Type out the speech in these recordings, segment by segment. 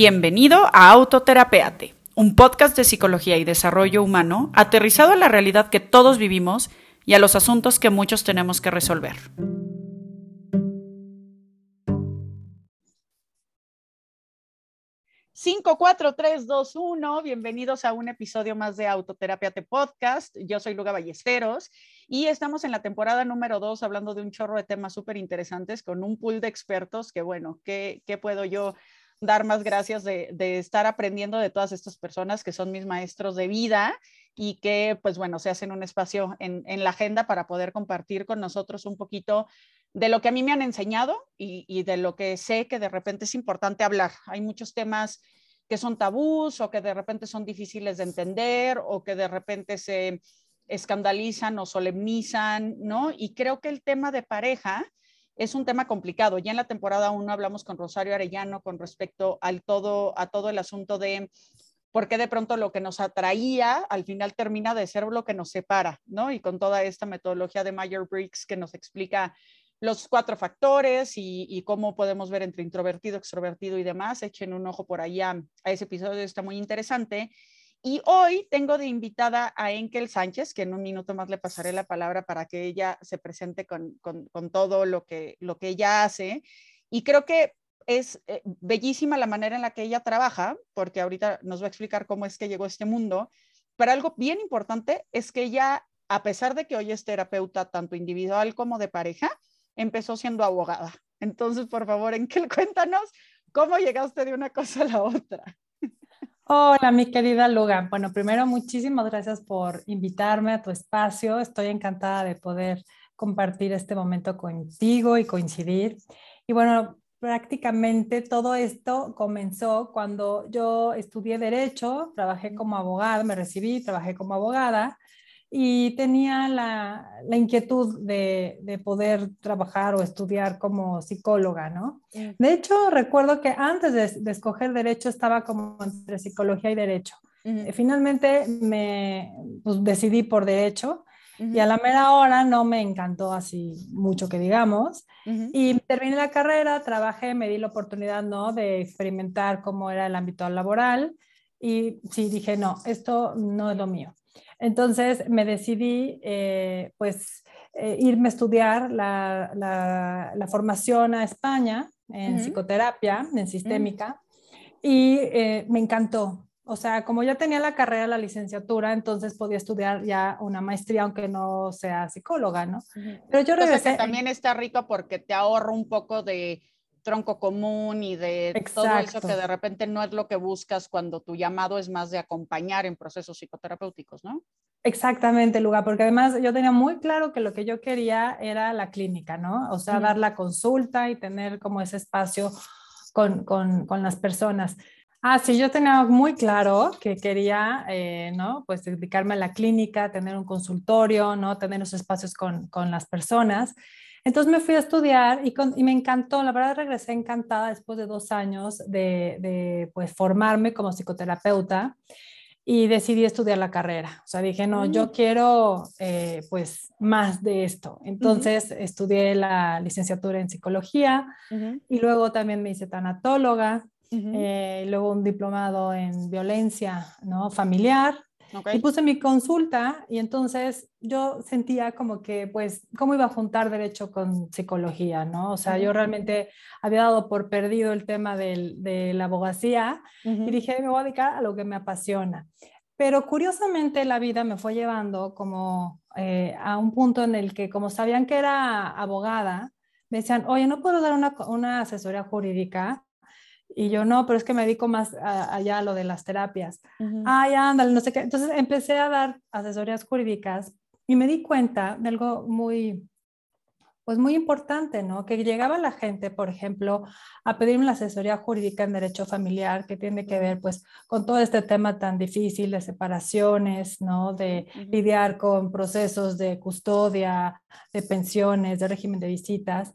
Bienvenido a Autoterapeate, un podcast de psicología y desarrollo humano aterrizado a la realidad que todos vivimos y a los asuntos que muchos tenemos que resolver. Cinco, cuatro, tres, dos, uno. Bienvenidos a un episodio más de Autoterapiate Podcast. Yo soy Luga Ballesteros y estamos en la temporada número dos hablando de un chorro de temas súper interesantes con un pool de expertos que, bueno, ¿qué, qué puedo yo dar más gracias de, estar aprendiendo de todas estas personas que son mis maestros de vida y que, pues bueno, se hacen un espacio en, la agenda para poder compartir con nosotros un poquito de lo que a mí me han enseñado y, de lo que sé que de repente es importante hablar. Hay muchos temas que son tabús o que de repente son difíciles de entender o que de repente se escandalizan o solemnizan, ¿no? Y creo que el tema de pareja es un tema complicado. Ya en la temporada 1 hablamos con Rosario Arellano con respecto al todo, a todo el asunto de por qué de pronto lo que nos atraía al final termina de ser lo que nos separa, ¿no? Y con toda esta metodología de Meyer-Briggs que nos explica los cuatro factores y, cómo podemos ver entre introvertido, extrovertido y demás. Echen un ojo por allá a ese episodio, está muy interesante. Y hoy tengo de invitada a Enkel Sánchez, que en un minuto más le pasaré la palabra para que ella se presente con, con, todo lo que, lo que ella hace. Y creo que es eh, bellísima la manera en la que ella trabaja, porque ahorita nos va a explicar cómo es que llegó a este mundo. Pero algo bien importante es que ella, a pesar de que hoy es terapeuta tanto individual como de pareja, empezó siendo abogada. Entonces, por favor, Enkel, cuéntanos cómo llegaste de una cosa a la otra. Hola, mi querida Luga. Bueno, primero, muchísimas gracias por invitarme a tu espacio. Estoy encantada de poder compartir este momento contigo y coincidir. Y bueno, prácticamente todo esto comenzó cuando yo estudié derecho, trabajé como abogada, me recibí, trabajé como abogada y tenía la, la inquietud de, de, poder trabajar o estudiar como psicóloga, ¿no? De hecho, recuerdo que antes de, de, escoger derecho estaba como entre psicología y derecho. Eh, finalmente me pues, decidí por derecho y a la mera hora no me encantó así mucho que digamos. Y terminé la carrera, trabajé, me di la oportunidad, ¿no? De experimentar cómo era el ámbito laboral y sí dije, no, esto no es lo mío. Entonces me decidí, eh, pues, eh, irme a estudiar la, la, formación a España en psicoterapia, en sistémica, y eh, me encantó. O sea, como ya tenía la carrera, la licenciatura, entonces podía estudiar ya una maestría, aunque no sea psicóloga, ¿no? Pero yo regresé. también está rico porque te ahorro un poco de tronco común y de todo eso que de repente no es lo que buscas cuando tu llamado es más de acompañar en procesos psicoterapéuticos, ¿no? Exactamente, Luga, porque además yo tenía muy claro que lo que yo quería era la clínica, ¿no? O sea, dar la consulta y tener como ese espacio con, con, con, las personas. Ah, sí, yo tenía muy claro que quería, eh, ¿no? Pues dedicarme a la clínica, tener un consultorio, ¿no? Tener esos espacios con, con las personas. Entonces me fui a estudiar y, y, me encantó, la verdad regresé encantada después de dos años de, de pues, formarme como psicoterapeuta y decidí estudiar la carrera. O sea, dije, no, yo mm. quiero eh, pues más de esto. Entonces estudié la licenciatura en psicología y luego también me hice tanatóloga, eh, luego un diplomado en violencia ¿no? familiar y puse mi consulta y entonces yo sentía como que, pues, ¿cómo iba a juntar derecho con psicología? ¿no? O sea, yo realmente había dado por perdido el tema de la abogacía y dije, me voy a dedicar a lo que me apasiona. Pero curiosamente la vida me fue llevando como eh, a un punto en el que, como sabían que era abogada, me decían, oye, ¿no puedo dar una, una asesoría jurídica? Y yo no, pero es que me dedico más allá a lo de las terapias. Ay, ándale, no sé qué. Entonces empecé a dar asesorías jurídicas y me di cuenta de algo muy, pues muy importante, ¿no? Que llegaba la gente, por ejemplo, a pedirme la asesoría jurídica en derecho familiar, que tiene que ver, pues, con todo este tema tan difícil de separaciones, ¿no? De lidiar con procesos de custodia, de pensiones, de régimen de visitas.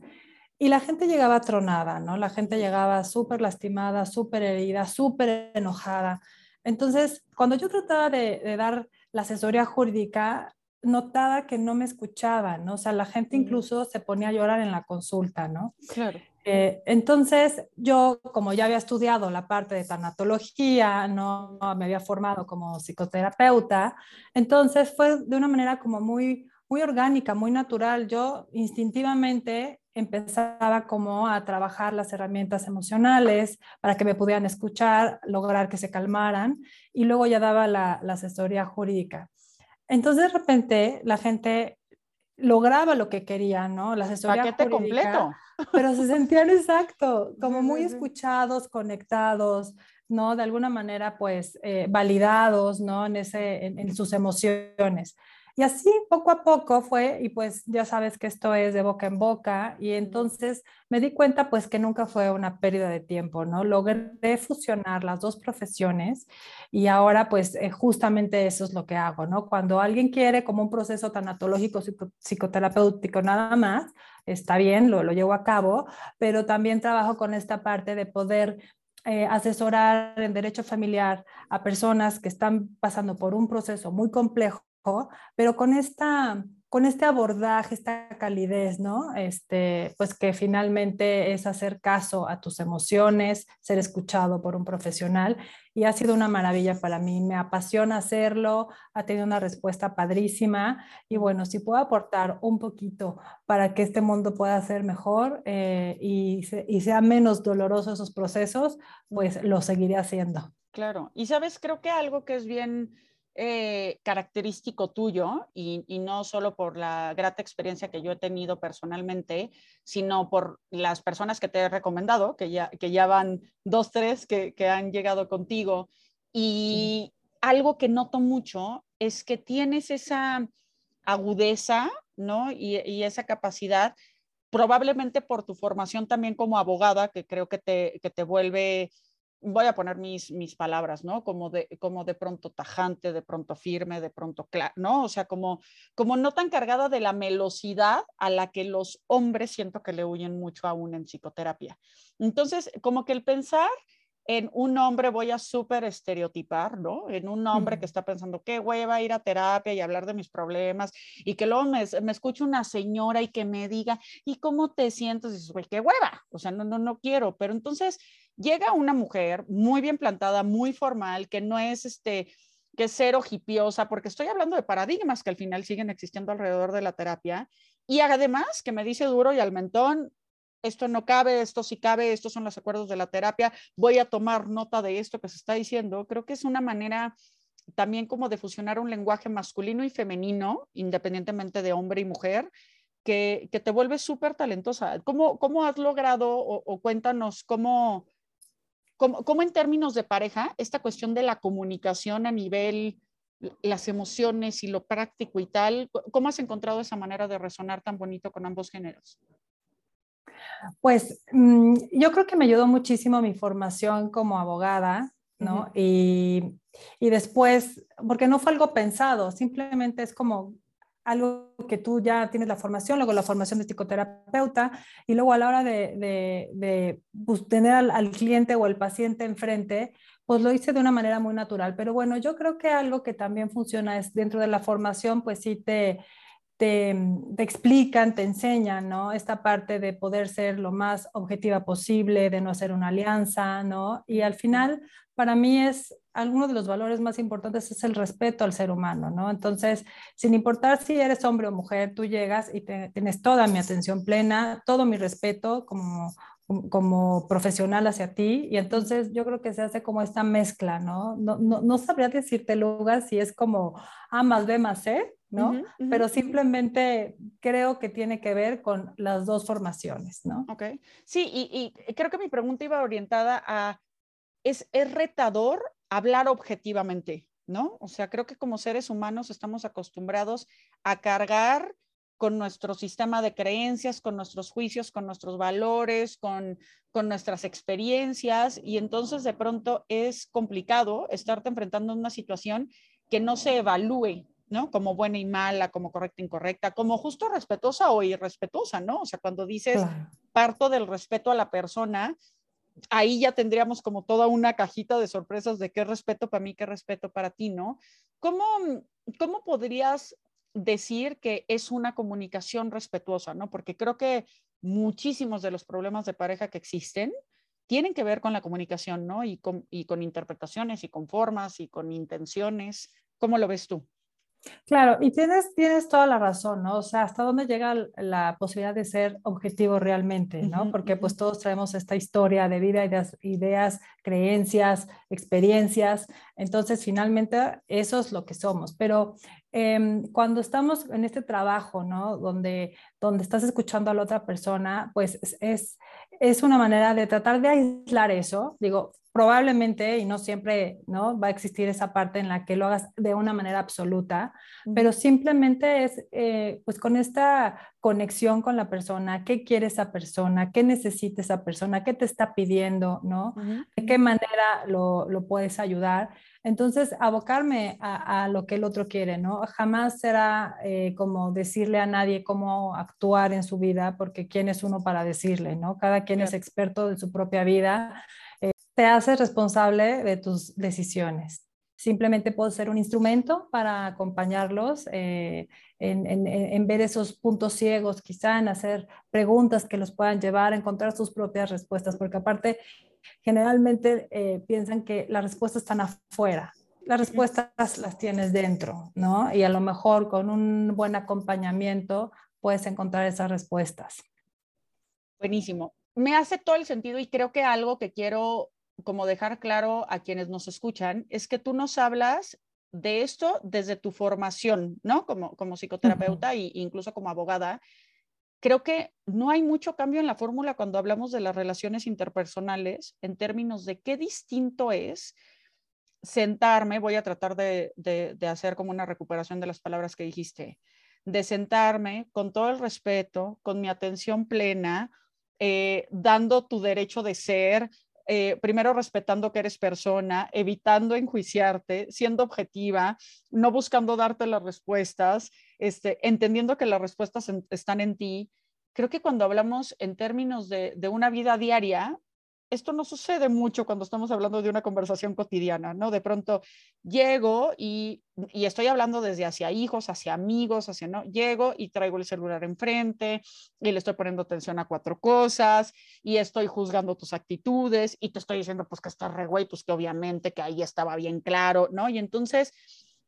Y la gente llegaba tronada, ¿no? La gente llegaba súper lastimada, súper herida, súper enojada. Entonces, cuando yo trataba de, dar la asesoría jurídica, notaba que no me escuchaban, ¿no? O sea, la gente incluso se ponía a llorar en la consulta, ¿no? Claro. Eh, entonces, yo, como ya había estudiado la parte de tanatología, no, me había formado como psicoterapeuta, entonces fue de una manera como muy, muy orgánica, muy natural. Yo instintivamente empezaba como a trabajar las herramientas emocionales para que me pudieran escuchar, lograr que se calmaran y luego ya daba la, la asesoría jurídica. Entonces de repente la gente lograba lo que quería, ¿no? La asesoría Paquete completo. Pero se sentían exacto, como muy escuchados, conectados, ¿no? De alguna manera, pues, eh, validados, ¿no? En, ese, en sus emociones. Y así poco a poco fue, y pues ya sabes que esto es de boca en boca, y entonces me di cuenta pues que nunca fue una pérdida de tiempo, ¿no? Logré fusionar las dos profesiones y ahora pues eh, justamente eso es lo que hago, ¿no? Cuando alguien quiere como un proceso tanatológico, psicoterapéutico nada más, está bien, lo, lo llevo a cabo, pero también trabajo con esta parte de poder eh, asesorar en derecho familiar a personas que están pasando por un proceso muy complejo pero con esta con este abordaje, esta calidez, ¿no? Este, pues que finalmente es hacer caso a tus emociones, ser escuchado por un profesional y ha sido una maravilla para mí, me apasiona hacerlo, ha tenido una respuesta padrísima y bueno, si puedo aportar un poquito para que este mundo pueda ser mejor eh, y, y sea menos doloroso esos procesos, pues lo seguiré haciendo. Claro, y sabes, creo que algo que es bien eh, característico tuyo y, no solo por la grata experiencia que yo he tenido personalmente, sino por las personas que te he recomendado, que ya, que ya van dos, tres que, han llegado contigo. Y algo que noto mucho es que tienes esa agudeza, ¿no? Y, y, esa capacidad, probablemente por tu formación también como abogada, que creo que te, que te vuelve voy a poner mis, mis palabras, ¿no? Como de, como de pronto tajante, de pronto firme, de pronto claro, ¿no? O sea, como, como no tan cargada de la melosidad a la que los hombres siento que le huyen mucho aún en psicoterapia. Entonces, como que el pensar en un hombre, voy a súper estereotipar, ¿no? En un hombre que está pensando, qué hueva ir a terapia y hablar de mis problemas, y que luego me, me escuche una señora y que me diga, ¿y cómo te sientes? Y dices, güey, qué hueva, o sea, no, no, no quiero, pero entonces llega una mujer muy bien plantada, muy formal, que no es este que es cero hipiosa, porque estoy hablando de paradigmas que al final siguen existiendo alrededor de la terapia, y además que me dice duro y al mentón, esto no cabe, esto sí cabe, estos son los acuerdos de la terapia, voy a tomar nota de esto que se está diciendo, creo que es una manera también como de fusionar un lenguaje masculino y femenino, independientemente de hombre y mujer, que, te vuelve súper talentosa. ¿Cómo, ¿Cómo has logrado o cuéntanos cómo, ¿Cómo, en términos de pareja, esta cuestión de la comunicación a nivel, las emociones y lo práctico y tal, cómo has encontrado esa manera de resonar tan bonito con ambos géneros? Pues mm, yo creo que me ayudó muchísimo mi formación como abogada, ¿no? y, y, después, porque no fue algo pensado, simplemente es como algo que tú ya tienes la formación, luego la formación de psicoterapeuta y luego a la hora de, de, pues, tener al, cliente o al paciente enfrente, pues lo hice de una manera muy natural. Pero bueno, yo creo que algo que también funciona es dentro de la formación, pues sí te, te, te, explican, te enseñan, ¿no? Esta parte de poder ser lo más objetiva posible, de no hacer una alianza, ¿no? Y al final, para mí es alguno de los valores más importantes es el respeto al ser humano, ¿no? Entonces, sin importar si eres hombre o mujer, tú llegas y tienes toda mi atención plena, todo mi respeto como, como profesional hacia ti, y entonces yo creo que se hace como esta mezcla, ¿no? No, no, no sabría decirte, lugar si es como A más B más C, ¿no? Pero simplemente creo que tiene que ver con las dos formaciones, ¿no? Ok. Sí, y, y creo que mi pregunta iba orientada a, ¿es, ¿es retador hablar objetivamente, ¿no? O sea, creo que como seres humanos estamos acostumbrados a cargar con nuestro sistema de creencias, con nuestros juicios, con nuestros valores, con, con nuestras experiencias, y entonces de pronto es complicado estarte enfrentando a una situación que no se evalúe, ¿no? Como buena y mala, como correcta e incorrecta, como justo respetuosa o irrespetuosa, ¿no? O sea, cuando dices parto del respeto a la persona, ahí ya tendríamos como toda una cajita de sorpresas de qué respeto para mí, qué respeto para ti, ¿no? ¿Cómo, cómo podrías decir que es una comunicación respetuosa, ¿no? Porque creo que muchísimos de los problemas de pareja que existen tienen que ver con la comunicación, ¿no? Y con, y con interpretaciones y con formas y con intenciones. ¿Cómo lo ves tú? Claro, y tienes, tienes toda la razón, ¿no? O sea, hasta dónde llega la posibilidad de ser objetivo realmente, ¿no? Porque pues todos traemos esta historia de vida, ideas, ideas, creencias, experiencias. Entonces, finalmente, eso es lo que somos. Pero em, cuando estamos en este trabajo, ¿no? Donde, donde estás escuchando a la otra persona, pues es, es una manera de tratar de aislar eso. Digo, probablemente, y no siempre, ¿no? Va a existir esa parte en la que lo hagas de una manera absoluta, pero simplemente es, eh, pues con esta conexión con la persona, qué quiere esa persona, qué necesita esa persona, qué te está pidiendo, ¿no? De qué manera lo, lo puedes ayudar. Entonces, abocarme a, a, lo que el otro quiere, ¿no? Jamás será eh, como decirle a nadie cómo actuar en su vida, porque quién es uno para decirle, ¿no? Cada quien es experto de su propia vida te haces responsable de tus decisiones. Simplemente puedo ser un instrumento para acompañarlos eh, en, ver esos puntos ciegos, quizá en hacer preguntas que los puedan llevar a encontrar sus propias respuestas, porque aparte generalmente eh, piensan que las respuestas están afuera. Las respuestas las tienes dentro, ¿no? Y a lo mejor con un buen acompañamiento puedes encontrar esas respuestas. Buenísimo. Me hace todo el sentido y creo que algo que quiero como dejar claro a quienes nos escuchan, es que tú nos hablas de esto desde tu formación, ¿no? Como, como psicoterapeuta e incluso como abogada. Creo que no hay mucho cambio en la fórmula cuando hablamos de las relaciones interpersonales en términos de qué distinto es sentarme, voy a tratar de, de, hacer como una recuperación de las palabras que dijiste, de sentarme con todo el respeto, con mi atención plena, eh, dando tu derecho de ser, eh, primero respetando que eres persona, evitando enjuiciarte, siendo objetiva, no buscando darte las respuestas, este, entendiendo que las respuestas están en ti. Creo que cuando hablamos en términos de, de una vida diaria, esto no sucede mucho cuando estamos hablando de una conversación cotidiana, ¿no? De pronto llego y, estoy hablando desde hacia hijos, hacia amigos, hacia, ¿no? Llego y traigo el celular enfrente y le estoy poniendo atención a cuatro cosas y estoy juzgando tus actitudes y te estoy diciendo, pues que estás re güey, pues que obviamente que ahí estaba bien claro, ¿no? Y entonces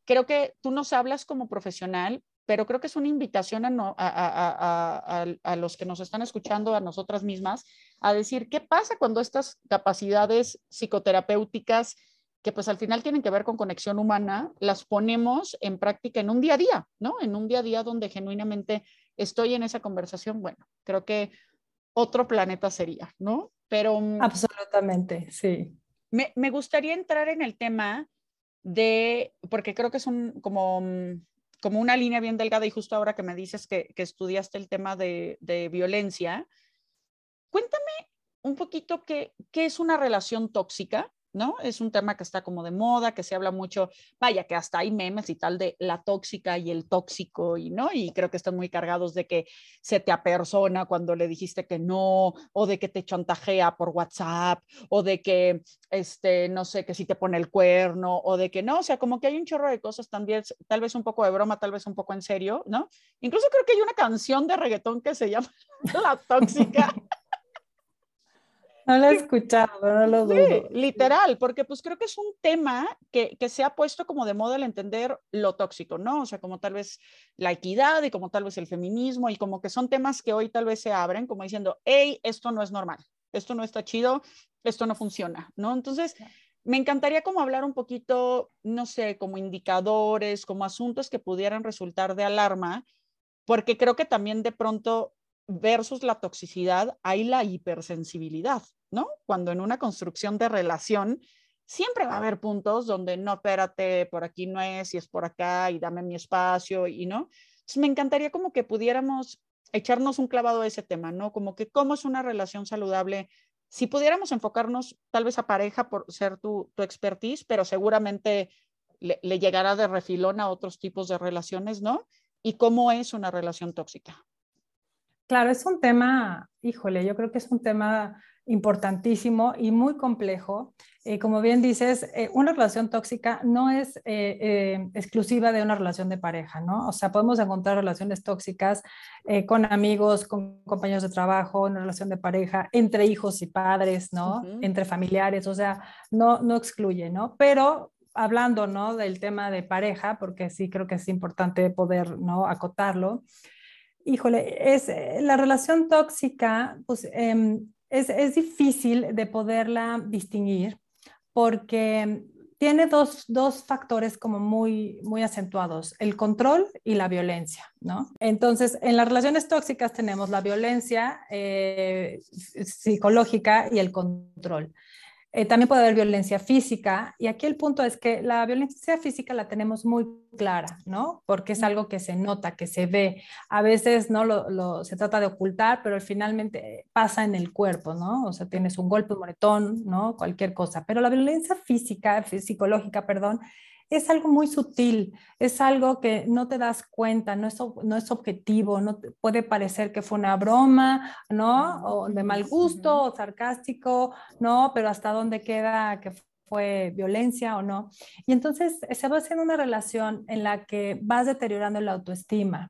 creo que tú nos hablas como profesional, pero creo que es una invitación a, los que nos están escuchando, a nosotras mismas, a decir qué pasa cuando estas capacidades psicoterapéuticas, que pues al final tienen que ver con conexión humana, las ponemos en práctica en un día a día, ¿no? En un día a día donde genuinamente estoy en esa conversación, bueno, creo que otro planeta sería, ¿no? Pero... Mm, Absolutamente, sí. Me, me gustaría entrar en el tema de, porque creo que es un como mm, como una línea bien delgada y justo ahora que me dices que, estudiaste el tema de, violencia, cuéntame un poquito qué es una relación tóxica ¿no? Es un tema que está como de moda, que se habla mucho, vaya, que hasta hay memes y tal de la tóxica y el tóxico, y no, y creo que están muy cargados de que se te apersona cuando le dijiste que no, o de que te chantajea por WhatsApp, o de que, este, no sé, que si te pone el cuerno, o de que no, o sea, como que hay un chorro de cosas también, tal vez un poco de broma, tal vez un poco en serio, ¿no? Incluso creo que hay una canción de reggaetón que se llama La Tóxica. No lo he escuchado, no lo dudo. Sí, literal, porque pues creo que es un tema que, que, se ha puesto como de moda el entender lo tóxico, ¿no? O sea, como tal vez la equidad y como tal vez el feminismo y como que son temas que hoy tal vez se abren como diciendo, hey, esto no es normal, esto no está chido, esto no funciona, ¿no? Entonces, me encantaría como hablar un poquito, no sé, como indicadores, como asuntos que pudieran resultar de alarma, porque creo que también de pronto versus la toxicidad hay la hipersensibilidad, ¿no? Cuando en una construcción de relación siempre va a haber puntos donde no, espérate, por aquí no es, y es por acá, y dame mi espacio, y no. Entonces, me encantaría como que pudiéramos echarnos un clavado a ese tema, ¿no? Como que cómo es una relación saludable. Si pudiéramos enfocarnos tal vez a pareja por ser tu, tu expertise, pero seguramente le, le llegará de refilón a otros tipos de relaciones, ¿no? Y cómo es una relación tóxica. Claro, es un tema, híjole, yo creo que es un tema importantísimo y muy complejo. Eh, como bien dices, eh, una relación tóxica no es eh, exclusiva de una relación de pareja, ¿no? O sea, podemos encontrar relaciones tóxicas con amigos, con compañeros de trabajo, una relación de pareja, entre hijos y padres, ¿no? Entre familiares, o sea, no, no excluye, ¿no? Pero hablando, ¿no? Del tema de pareja, porque sí creo que es importante poder, ¿no? Acotarlo híjole, es eh, la relación tóxica, pues em, es, es, difícil de poderla distinguir porque tiene dos, dos, factores como muy, muy acentuados, el control y la violencia, ¿no? Entonces, en las relaciones tóxicas tenemos la violencia eh, psicológica y el control. Eh, también puede haber violencia física y aquí el punto es que la violencia física la tenemos muy clara, ¿no? Porque es algo que se nota, que se ve. A veces no lo, se trata de ocultar, pero finalmente pasa en el cuerpo, ¿no? O sea, tienes un golpe, un moretón, ¿no? Cualquier cosa. Pero la violencia física, psicológica, perdón, es algo muy sutil, es algo que no te das cuenta, no es, no es objetivo, no puede parecer que fue una broma, ¿no? O de mal gusto o sarcástico, ¿no? Pero hasta dónde queda que fue violencia o no. Y entonces se va haciendo una relación en la que vas deteriorando la autoestima,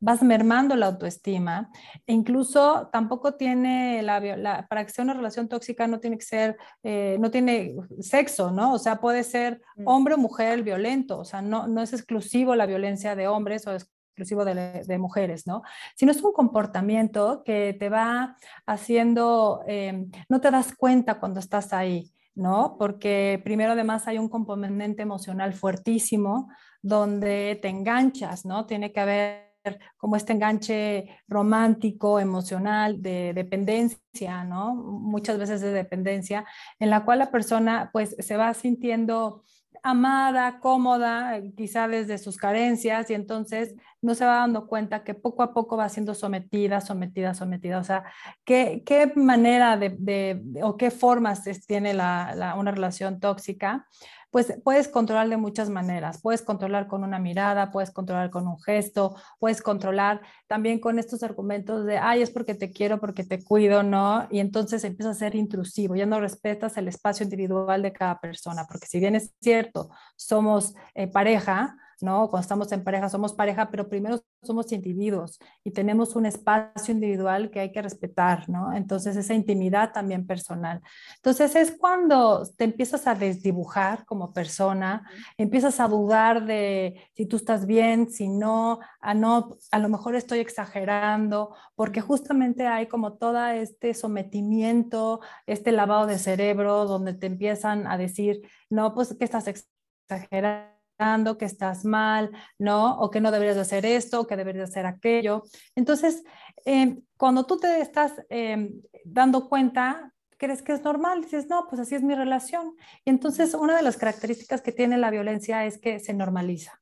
vas mermando la autoestima e incluso tampoco tiene la, para que sea una relación tóxica no tiene que ser, eh, no tiene sexo, ¿no? O sea, puede ser mm. hombre o mujer violento, o sea, no, no es exclusivo la violencia de hombres o exclusivo de, de, mujeres, ¿no? Sino es un comportamiento que te va haciendo, eh, no te das cuenta cuando estás ahí. ¿no? Porque primero además hay un componente emocional fuertísimo donde te enganchas, ¿no? Tiene que haber como este enganche romántico, emocional, de dependencia, ¿no? Muchas veces de dependencia, en la cual la persona pues se va sintiendo amada, cómoda, quizá desde sus carencias, y entonces no se va dando cuenta que poco a poco va siendo sometida, sometida, sometida. O sea, ¿qué, qué manera de, o qué formas tiene una relación tóxica? Pues puedes controlar de muchas maneras. Puedes controlar con una mirada, puedes controlar con un gesto, puedes controlar también con estos argumentos de, ay, es porque te quiero, porque te cuido, ¿no? Y entonces empieza a ser intrusivo, ya no respetas el espacio individual de cada persona, porque si bien es cierto, somos eh, pareja, ¿no? Cuando estamos en pareja, somos pareja, pero primero somos individuos y tenemos un espacio individual que hay que respetar, ¿no? Entonces, esa intimidad también personal. Entonces, es cuando te empiezas a desdibujar como persona, empiezas a dudar de si tú estás bien, si no, a no, a lo mejor estoy exagerando, porque justamente hay como todo este sometimiento, este lavado de cerebro, donde te empiezan a decir, no, pues que estás exagerando que estás mal, ¿no? O que no deberías de hacer esto, o que deberías hacer aquello. Entonces, em, cuando tú te estás em, dando cuenta, crees que es normal, dices, no, pues así es mi relación. Y entonces, una de las características que tiene la violencia es que se normaliza.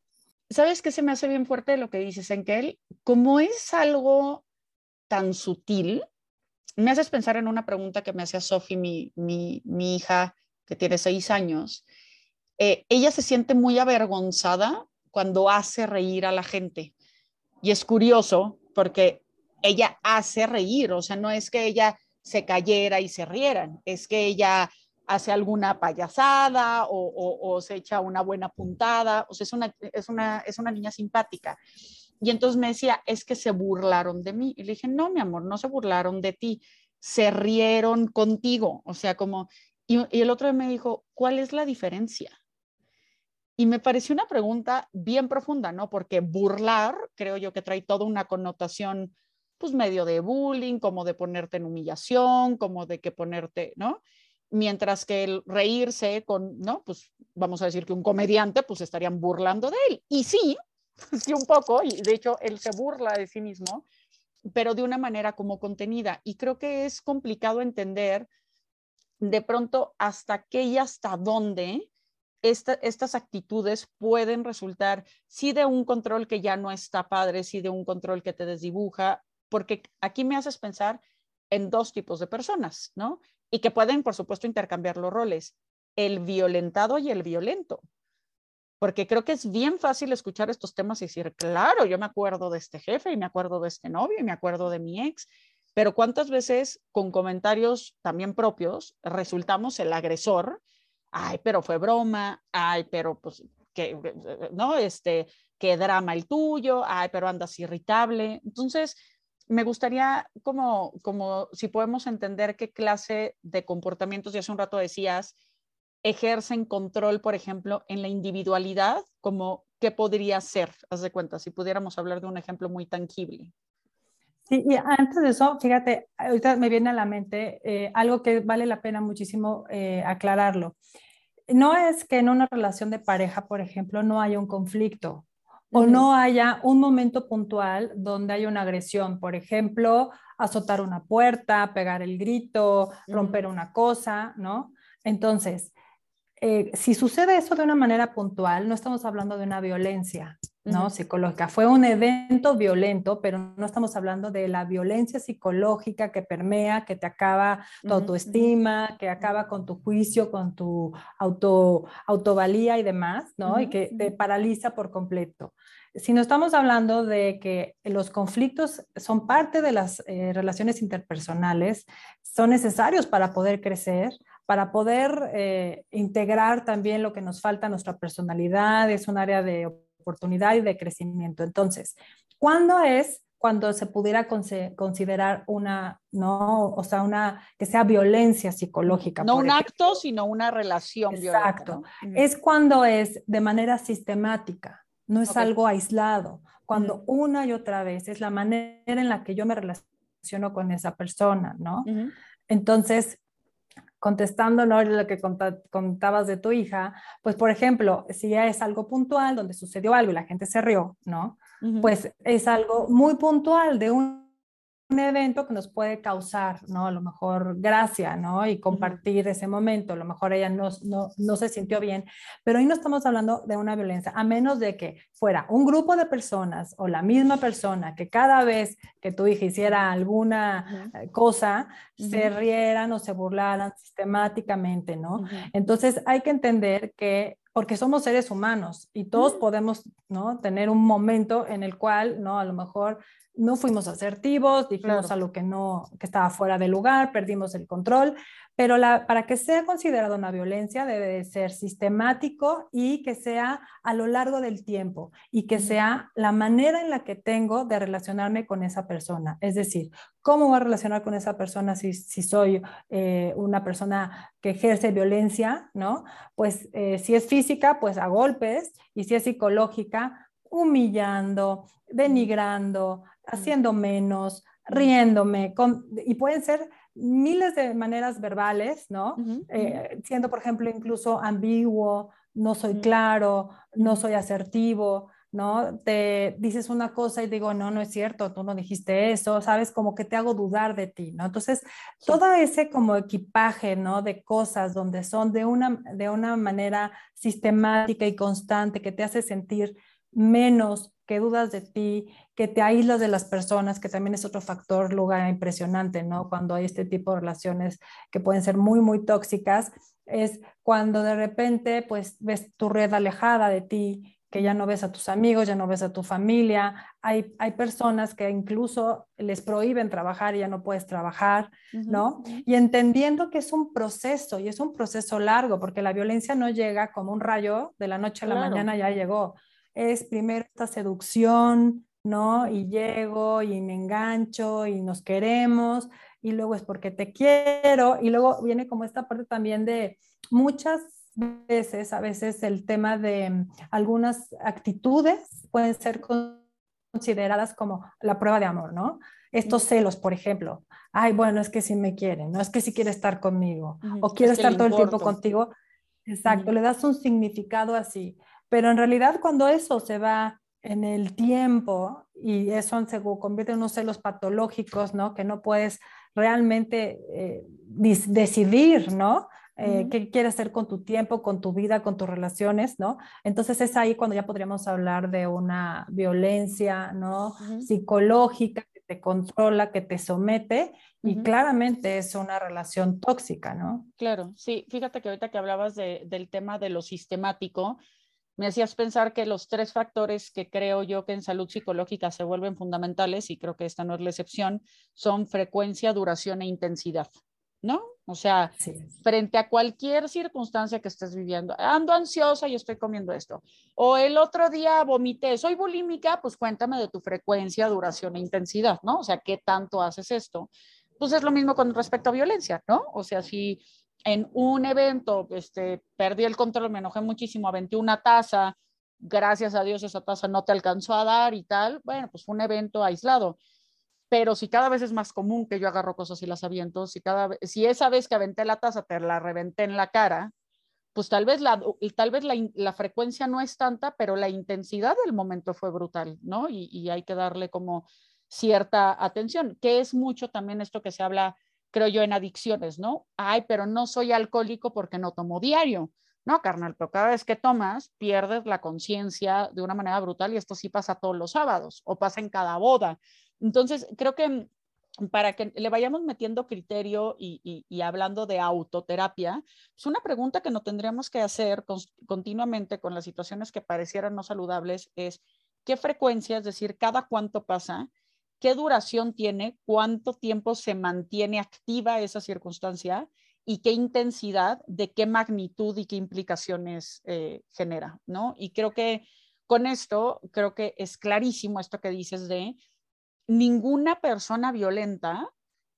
¿Sabes qué se me hace bien fuerte lo que dices, Enkel? Como es algo tan sutil, me haces pensar en una pregunta que me hacía mi, mi, mi hija, que tiene seis años, eh, ella se siente muy avergonzada cuando hace reír a la gente. Y es curioso porque ella hace reír, o sea, no es que ella se cayera y se rieran, es que ella hace alguna payasada o, se echa una buena puntada, o sea, es una, es, una, es una niña simpática. Y entonces me decía, es que se burlaron de mí. Y le dije, no, mi amor, no se burlaron de ti, se rieron contigo. O sea, como, y, y el otro me dijo, ¿cuál es la diferencia? Y me pareció una pregunta bien profunda, ¿no? Porque burlar, creo yo que trae toda una connotación, pues medio de bullying, como de ponerte en humillación, como de que ponerte, ¿no? Mientras que el reírse con, ¿no? Pues vamos a decir que un comediante, pues estarían burlando de él. Y sí, sí un poco, y de hecho él se burla de sí mismo, pero de una manera como contenida. Y creo que es complicado entender de pronto hasta qué y hasta dónde estas actitudes pueden resultar sí de un control que ya no está padre, sí de un control que te desdibuja, porque aquí me haces pensar en dos tipos de personas, ¿no? Y que pueden, por supuesto, intercambiar los roles, el violentado y el violento. porque creo que es bien fácil escuchar estos temas y decir, claro, yo me acuerdo de este jefe y me acuerdo de este novio y me acuerdo de mi ex, pero cuántas veces con comentarios también propios resultamos el agresor, ay, pero fue broma, ay, pero pues, que, no, este, qué drama el tuyo, ay, pero andas irritable. Entonces, me gustaría como, como si podemos entender qué clase de comportamientos, y hace un rato decías, ejercen control, por ejemplo, en la individualidad, como qué podría ser, haz de cuenta, si pudiéramos hablar de un ejemplo muy tangible. Sí, y antes de eso, fíjate, ahorita me viene a la mente eh, algo que vale la pena muchísimo eh, aclararlo. No es que en una relación de pareja, por ejemplo, no haya un conflicto o no haya un momento puntual donde haya una agresión, por ejemplo, azotar una puerta, pegar el grito, romper una cosa, ¿no? Entonces, eh, si sucede eso de una manera puntual, no estamos hablando de una violencia, ¿no? Psicológica. Fue un evento violento, pero no estamos hablando de la violencia psicológica que permea, que te acaba tu autoestima, que acaba con tu juicio, con tu auto, autovalía y demás, ¿no? Y que te paraliza por completo. Si no estamos hablando de que los conflictos son parte de las eh, relaciones interpersonales, son necesarios para poder crecer, para poder eh, integrar también lo que nos falta nuestra personalidad, es un área de oportunidad y de crecimiento. Entonces, ¿cuándo es cuando se pudiera considerar una, no, o sea, una, que sea violencia psicológica? No un acto, sino una relación Exacto. Es cuando es de manera sistemática, no es algo aislado. Cuando una y otra vez es la manera en la que yo me relaciono con esa persona, ¿no? Entonces, contestando ¿no? lo que contabas de tu hija, pues por ejemplo, si ya es algo puntual donde sucedió algo y la gente se rió, ¿no? Pues es algo muy puntual de un un evento que nos puede causar, ¿no? A lo mejor gracia, ¿no? Y compartir ese momento, a lo mejor ella no, no, no, se sintió bien, pero hoy no estamos hablando de una violencia, a menos de que fuera un grupo de personas o la misma persona que cada vez que tu hija hiciera alguna eh, cosa, se rieran o se burlaran sistemáticamente, ¿no? Entonces hay que entender que porque somos seres humanos y todos podemos, ¿no? Tener un momento en el cual, ¿no? A lo mejor no fuimos asertivos, dijimos algo que no, que estaba fuera de lugar, perdimos el control, pero la, para que sea considerado una violencia debe de ser sistemático y que sea a lo largo del tiempo y que sea la manera en la que tengo de relacionarme con esa persona. Es decir, ¿cómo voy a relacionar con esa persona si, si soy eh, una persona que ejerce violencia, ¿no? Pues eh, si es física, pues a golpes y si es psicológica, humillando, denigrando, haciendo menos, riéndome, y pueden ser miles de maneras verbales, ¿no? Eh, siendo, por ejemplo, incluso ambiguo, no soy claro, no soy asertivo, ¿no? Te dices una cosa y digo, no, no es cierto, tú no dijiste eso, ¿sabes? Como que te hago dudar de ti, ¿no? Entonces, todo ese como equipaje, ¿no? De cosas donde son de una, de una manera sistemática y constante que te hace sentir menos, que dudas de ti, que te aíslas de las personas, que también es otro factor, lugar impresionante, ¿no? Cuando hay este tipo de relaciones que pueden ser muy, muy tóxicas, es cuando de repente, pues, ves tu red alejada de ti, que ya no ves a tus amigos, ya no ves a tu familia. Hay, hay personas que incluso les prohíben trabajar y ya no puedes trabajar, ¿no? Y entendiendo que es un proceso y es un proceso largo, porque la violencia no llega como un rayo de la noche a la mañana, ya llegó es primero esta seducción, ¿no? Y llego y me engancho y nos queremos y luego es porque te quiero y luego viene como esta parte también de muchas veces, a veces el tema de mm, algunas actitudes pueden ser consideradas como la prueba de amor, ¿no? Estos celos, por ejemplo. Ay, bueno, es que si me quiere, no es que si quiere estar conmigo o quiere estar todo el tiempo contigo. Exacto, le das un significado así. Pero en realidad cuando eso se va en el tiempo y eso se convierte en unos celos patológicos, ¿no? Que no puedes realmente eh, decidir, ¿no? Eh, qué quieres hacer con tu tiempo, con tu vida, con tus relaciones, ¿no? Entonces es ahí cuando ya podríamos hablar de una violencia, ¿no? Psicológica que te controla, que te somete y claramente es una relación tóxica, ¿no? Claro, sí, fíjate que ahorita que hablabas del tema de lo sistemático, me hacías pensar que los tres factores que creo yo que en salud psicológica se vuelven fundamentales, y creo que esta no es la excepción, son frecuencia, duración e intensidad, ¿no? O sea, frente a cualquier circunstancia que estés viviendo, ando ansiosa y estoy comiendo esto, o el otro día vomité, soy bulímica, pues cuéntame de tu frecuencia, duración e intensidad, ¿no? O sea, ¿qué tanto haces esto? Pues es lo mismo con respecto a violencia, ¿no? O sea, si en un evento, este, perdí el control, me enojé muchísimo, aventé una taza, gracias a Dios esa taza no te alcanzó a dar y tal, bueno, pues fue un evento aislado. Pero si cada vez es más común que yo agarro cosas y las aviento, si, cada vez, si esa vez que aventé la taza te la reventé en la cara, pues tal vez, la, tal vez la, la frecuencia no es tanta, pero la intensidad del momento fue brutal, ¿no? Y, y hay que darle como cierta atención, que es mucho también esto que se habla creo yo, en adicciones, ¿no? Ay, pero no soy alcohólico porque no tomo diario. No, carnal, pero cada vez que tomas, pierdes la conciencia de una manera brutal y esto sí pasa todos los sábados o pasa en cada boda. Entonces, creo que para que le vayamos metiendo criterio y, hablando de autoterapia, es una pregunta que nos tendríamos que hacer continuamente con las situaciones que parecieran no saludables es, ¿qué frecuencia, es decir, cada cuánto pasa? Qué duración tiene, cuánto tiempo se mantiene activa esa circunstancia y qué intensidad, de qué magnitud y qué implicaciones eh, genera, ¿no? Y creo que con esto, creo que es clarísimo esto que dices de ninguna persona violenta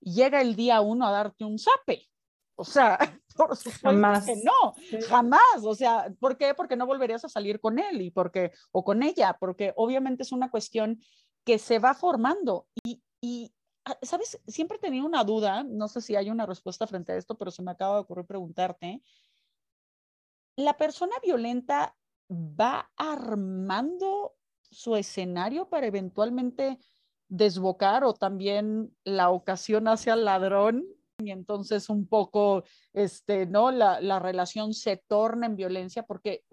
llega el día uno a darte un zape. O sea, por supuesto jamás. que no, jamás. O sea, ¿por qué? Porque no volverías a salir con él y porque, o con ella, porque obviamente es una cuestión que se va formando. Y, ah, ¿sabes? Siempre he tenido una duda, no sé si hay una respuesta frente a esto, pero se me acaba de ocurrir preguntarte. ¿La persona violenta va armando su escenario para eventualmente desbocar o también la ocasión hacia el ladrón y entonces un poco, este, ¿no? La, la, relación se torna en violencia porque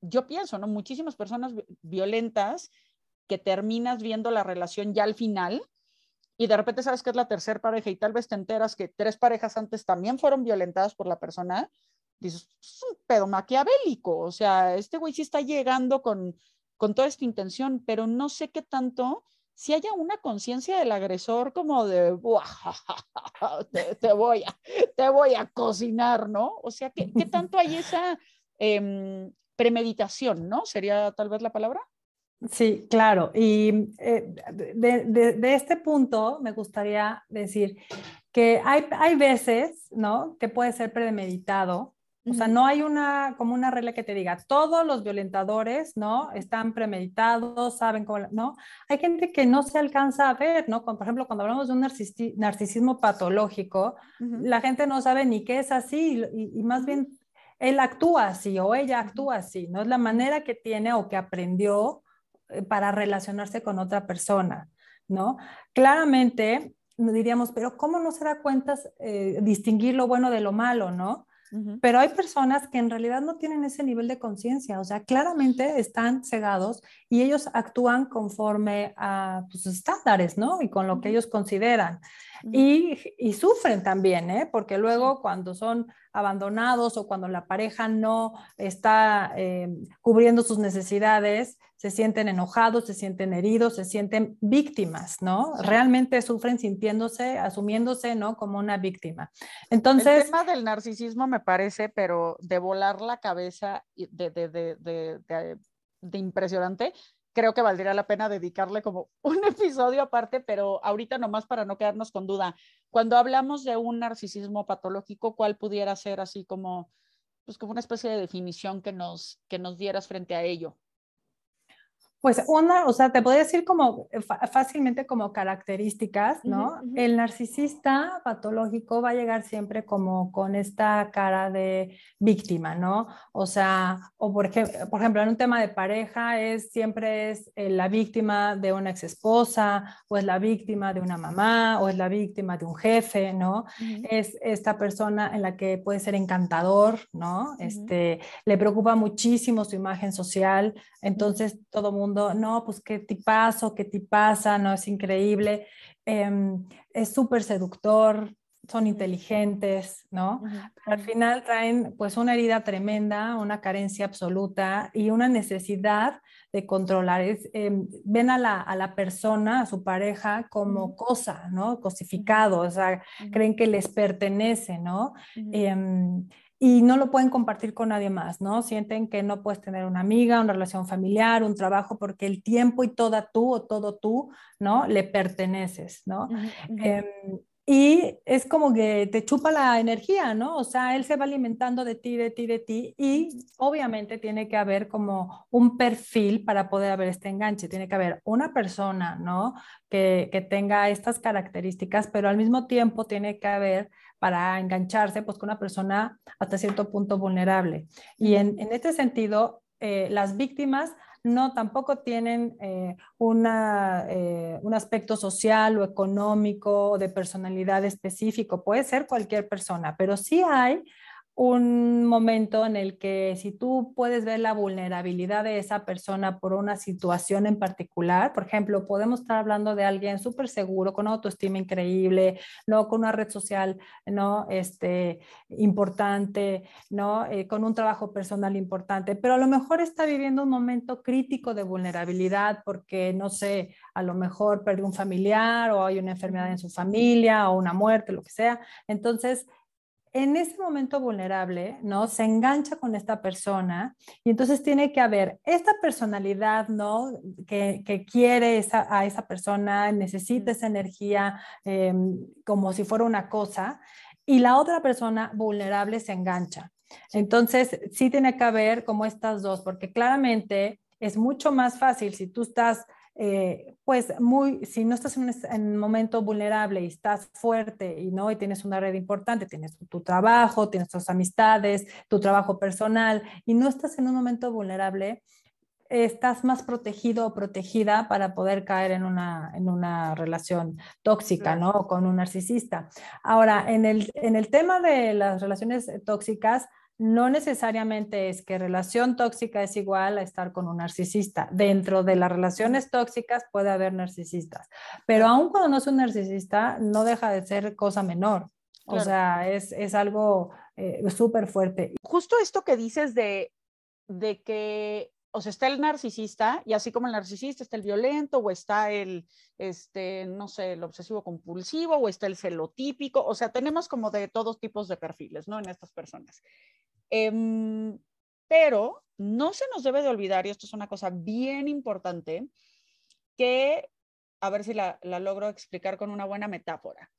yo pienso, ¿no? Muchísimas personas violentas que terminas viendo la relación ya al final y de repente sabes que es la tercera pareja y tal vez te enteras que tres parejas antes también fueron violentadas por la persona, dices, es un pedo maquiavélico, o sea, este güey sí está llegando con, con toda esta intención, pero no sé qué tanto, si haya una conciencia del agresor como de, te, te, voy a, te voy a cocinar, ¿no? O sea, ¿qué, qué tanto hay esa eh, premeditación, ¿no? Sería tal vez la palabra. Sí, claro. Y eh, de, este punto me gustaría decir que hay, hay veces, ¿no? Que puede ser premeditado. O sea, no hay una, como una regla que te diga, todos los violentadores, ¿no? Están premeditados, saben cómo, ¿no? Hay gente que no se alcanza a ver, ¿no? por ejemplo, cuando hablamos de un narcisismo patológico, la gente no sabe ni qué es así y, y más bien él actúa así o ella actúa así, ¿no? Es la manera que tiene o que aprendió para relacionarse con otra persona, ¿no? Claramente diríamos, pero ¿cómo no se da cuenta eh, distinguir lo bueno de lo malo, ¿no? Pero hay personas que en realidad no tienen ese nivel de conciencia, o sea, claramente están cegados y ellos actúan conforme a sus estándares, ¿no? Y con lo que ellos consideran. Y, y, sufren también, ¿eh? Porque luego cuando son abandonados o cuando la pareja no está eh, cubriendo sus necesidades, se sienten enojados, se sienten heridos, se sienten víctimas, ¿no? Realmente sufren sintiéndose, asumiéndose, ¿no? Como una víctima. Entonces... El tema del narcisismo me parece, pero de volar la cabeza de, de, de, de impresionante, creo que valdría la pena dedicarle como un episodio aparte, pero ahorita nomás para no quedarnos con duda. Cuando hablamos de un narcisismo patológico, ¿cuál pudiera ser así como, pues como una especie de definición que nos, que nos dieras frente a ello? Pues una, o sea, te podría decir como eh, fácilmente como características, ¿no? El narcisista patológico va a llegar siempre como con esta cara de víctima, ¿no? O sea, o por, ejemplo, por ejemplo en un tema de pareja es siempre es eh, la víctima de una ex esposa, o es la víctima de una mamá, o es la víctima de un jefe, ¿no? Es esta persona en la que puede ser encantador, ¿no? Este, le preocupa muchísimo su imagen social, entonces todo mundo no, pues qué tipazo, qué pasa no, es increíble, em, es súper seductor, son inteligentes, ¿no? Al final traen pues una herida tremenda, una carencia absoluta y una necesidad de controlar. Em, ven a la, a la, persona, a su pareja, como cosa, ¿no? Cosificado, o sea, creen que les pertenece, ¿no? Y no lo pueden compartir con nadie más, ¿no? Sienten que no puedes tener una amiga, una relación familiar, un trabajo, porque el tiempo y toda tú o todo tú, ¿no? Le perteneces, ¿no? Y es como que te chupa la energía, ¿no? O sea, él se va alimentando de ti, de ti, de ti. Y obviamente tiene que haber como un perfil para poder haber este enganche. Tiene que haber una persona, ¿no? Que, que tenga estas características, pero al mismo tiempo tiene que haber para engancharse, pues con una persona hasta cierto punto vulnerable. Y en, en este sentido, eh, las víctimas no tampoco tienen eh, una, eh, un aspecto social o económico o de personalidad específico. Puede ser cualquier persona, pero sí hay un momento en el que si tú puedes ver la vulnerabilidad de esa persona por una situación en particular, por ejemplo, podemos estar hablando de alguien súper seguro, con autoestima increíble, ¿no? con una red social ¿no? este, importante, ¿no? Eh, con un trabajo personal importante, pero a lo mejor está viviendo un momento crítico de vulnerabilidad porque, no sé, a lo mejor perdió un familiar o hay una enfermedad en su familia o una muerte, lo que sea. Entonces, en ese momento vulnerable, ¿no? Se engancha con esta persona y entonces tiene que haber esta personalidad, ¿no? Que, quiere a esa persona, necesita esa energía em, como si fuera una cosa y la otra persona vulnerable se engancha. Entonces, sí tiene que haber como estas dos, porque claramente es mucho más fácil si tú estás eh, pues muy, si no estás en un, momento vulnerable y estás fuerte y no, y tienes una red importante, tienes tu, trabajo, tienes tus amistades, tu trabajo personal y no estás en un momento vulnerable, estás más protegido o protegida para poder caer en una, en una relación tóxica, ¿no? Con un narcisista. Ahora, en el, en el tema de las relaciones tóxicas, no necesariamente es que relación tóxica es igual a estar con un narcisista. Dentro de las relaciones tóxicas puede haber narcisistas, pero aun cuando no es un narcisista, no deja de ser cosa menor. O sea, es, algo eh, súper fuerte. Justo esto que dices de, de que o sea, está el narcisista y así como el narcisista está el violento o está el, este, no sé, el obsesivo compulsivo o está el celotípico, o sea, tenemos como de todos tipos de perfiles, ¿no? En estas personas. Em, pero no se nos debe de olvidar, y esto es una cosa bien importante, que, a ver si la, la logro explicar con una buena metáfora.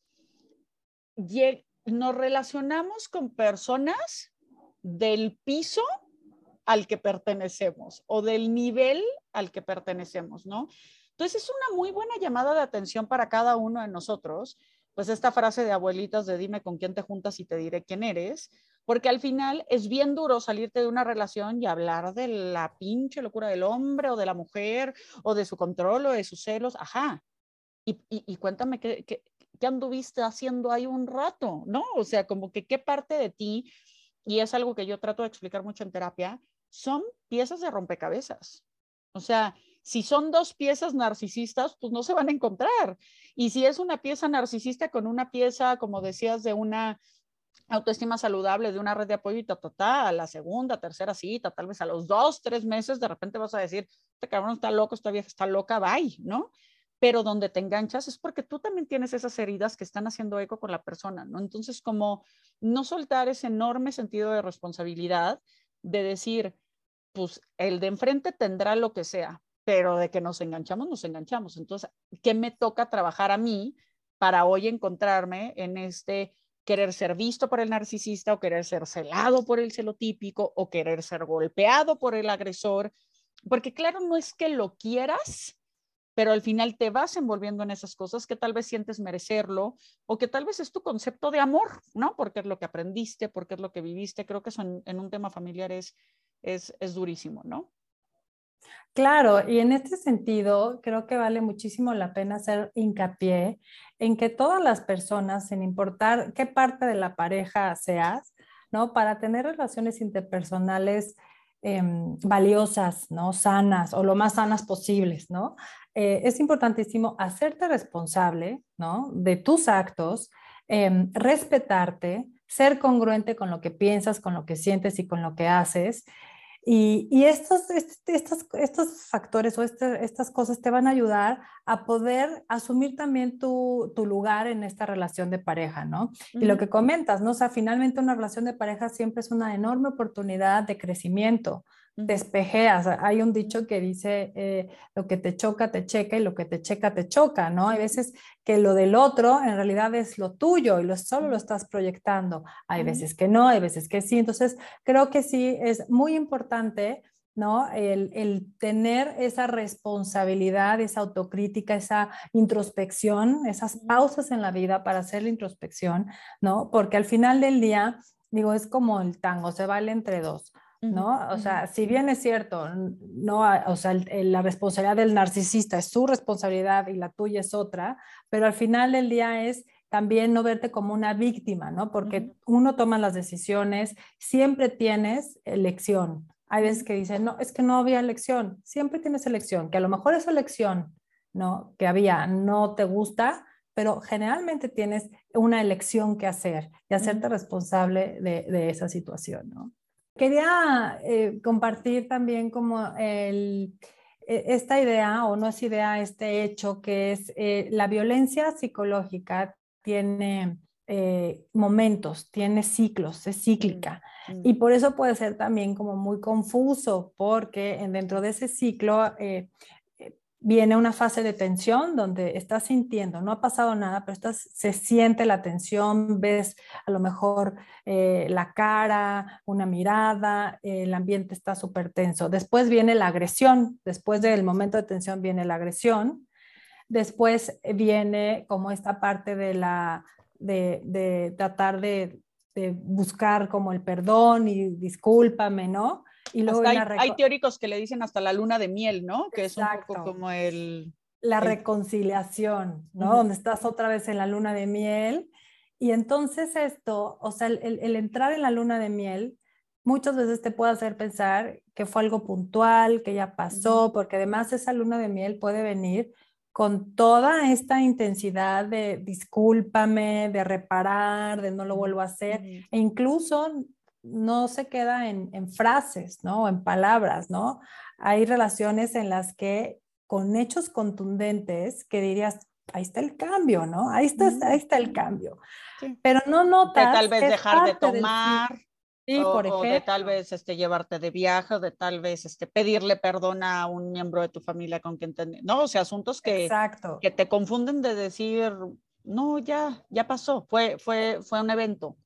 Nos relacionamos con personas del piso al que pertenecemos o del nivel al que pertenecemos, ¿no? Entonces es una muy buena llamada de atención para cada uno de nosotros, pues esta frase de abuelitas de dime con quién te juntas y te diré quién eres, porque al final es bien duro salirte de una relación y hablar de la pinche locura del hombre o de la mujer o de su control o de sus celos, ajá. Y, cuéntame qué, qué, qué anduviste haciendo ahí un rato, ¿no? O sea, como que qué parte de ti, y es algo que yo trato de explicar mucho en terapia, son piezas de rompecabezas. O sea, si son dos piezas narcisistas, pues no se van a encontrar. Y si es una pieza narcisista con una pieza, como decías, de una autoestima saludable, de una red de apoyo y ta, a la segunda, tercera cita, tal vez a los dos, tres meses, de repente vas a decir, este cabrón está loco, esta vieja está loca, bye, ¿no? Pero donde te enganchas es porque tú también tienes esas heridas que están haciendo eco con la persona, ¿no? Entonces, como no soltar ese enorme sentido de responsabilidad de decir, pues el de enfrente tendrá lo que sea, pero de que nos enganchamos, nos enganchamos. Entonces, ¿qué me toca trabajar a mí para hoy encontrarme en este querer ser visto por el narcisista o querer ser celado por el celotípico o querer ser golpeado por el agresor? Porque claro, no es que lo quieras, pero al final te vas envolviendo en esas cosas que tal vez sientes merecerlo o que tal vez es tu concepto de amor, ¿no? Porque es lo que aprendiste, porque es lo que viviste. Creo que eso en un tema familiar es es, durísimo, ¿no? Claro, y en este sentido, creo que vale muchísimo la pena hacer hincapié en que todas las personas, sin importar qué parte de la pareja seas, ¿no? Para tener relaciones interpersonales em, valiosas, ¿no? Sanas o lo más sanas posibles, ¿no? Eh, es importantísimo hacerte responsable, ¿no? De tus actos em, respetarte, ser congruente con lo que piensas, con lo que sientes y con lo que haces. Y, estos, estos, estos factores o este, estas cosas te van a ayudar a poder asumir también tu, tu lugar en esta relación de pareja, ¿no? Y lo que comentas, ¿no? O sea, finalmente una relación de pareja siempre es una enorme oportunidad de crecimiento, despejeas. Hay un dicho que dice, eh, lo que te choca, te checa y lo que te checa, te choca, ¿no? Hay veces que lo del otro en realidad es lo tuyo y lo, solo lo estás proyectando. Hay veces que no, hay veces que sí. Entonces, creo que sí es muy importante. ¿no? El, el, tener esa responsabilidad, esa autocrítica, esa introspección, esas pausas en la vida para hacer la introspección, ¿no? Porque al final del día, digo, es como el tango, se vale entre dos. ¿No? O sea, si bien es cierto, no, o sea, la responsabilidad del narcisista es su responsabilidad y la tuya es otra, pero al final del día es también no verte como una víctima, ¿no? Porque uno toma las decisiones, siempre tienes elección. Hay veces que dicen, no, es que no había elección, siempre tienes elección, que a lo mejor esa elección, ¿no? Que había, no te gusta, pero generalmente tienes una elección que hacer y hacerte responsable de, de esa situación, ¿no? Quería eh, compartir también como el, e, esta idea, o no es idea, este hecho, que es eh, la violencia psicológica tiene eh, momentos, tiene ciclos, es cíclica. Mm, y mm. por eso puede ser también como muy confuso, porque dentro de ese ciclo viene una fase de tensión donde estás sintiendo, no ha pasado nada, pero estás, se siente la tensión, ves a lo mejor eh, la cara, una mirada, el ambiente está súper tenso. Después viene la agresión, después del momento de tensión viene la agresión, después viene como esta parte de la, de, tratar de, de buscar como el perdón y discúlpame, ¿no? Y luego hay, teóricos que le dicen hasta la luna de miel, ¿no? Que es un poco como el... La reconciliación, ¿no? Donde estás otra vez en la luna de miel. Y entonces esto, o sea, el, entrar en la luna de miel muchas veces te puede hacer pensar que fue algo puntual, que ya pasó, porque además esa luna de miel puede venir con toda esta intensidad de discúlpame, de reparar, de no lo vuelvo a hacer, e incluso no se queda en, frases, ¿no? En palabras, ¿no? Hay relaciones en las que con hechos contundentes que dirías, ahí está el cambio, ¿no? Ahí está, ahí está el cambio. Pero no notas. De tal vez dejar de tomar. Sí, o, por ejemplo. de tal vez este, llevarte de viaje, o de tal vez este, pedirle perdón a un miembro de tu familia con quien te... No, o sea, asuntos que, que te confunden de decir, no, ya, ya pasó, fue, fue, fue un evento.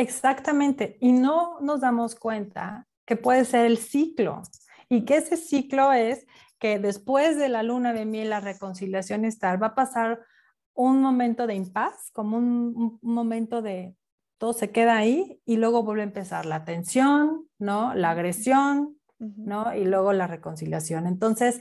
Exactamente, y no nos damos cuenta que puede ser el ciclo y que ese ciclo es que después de la luna de miel, la reconciliación estar, va a pasar un momento de impas, como un, momento de todo se queda ahí y luego vuelve a empezar la tensión, ¿no? La agresión, ¿no? Y luego la reconciliación. Entonces,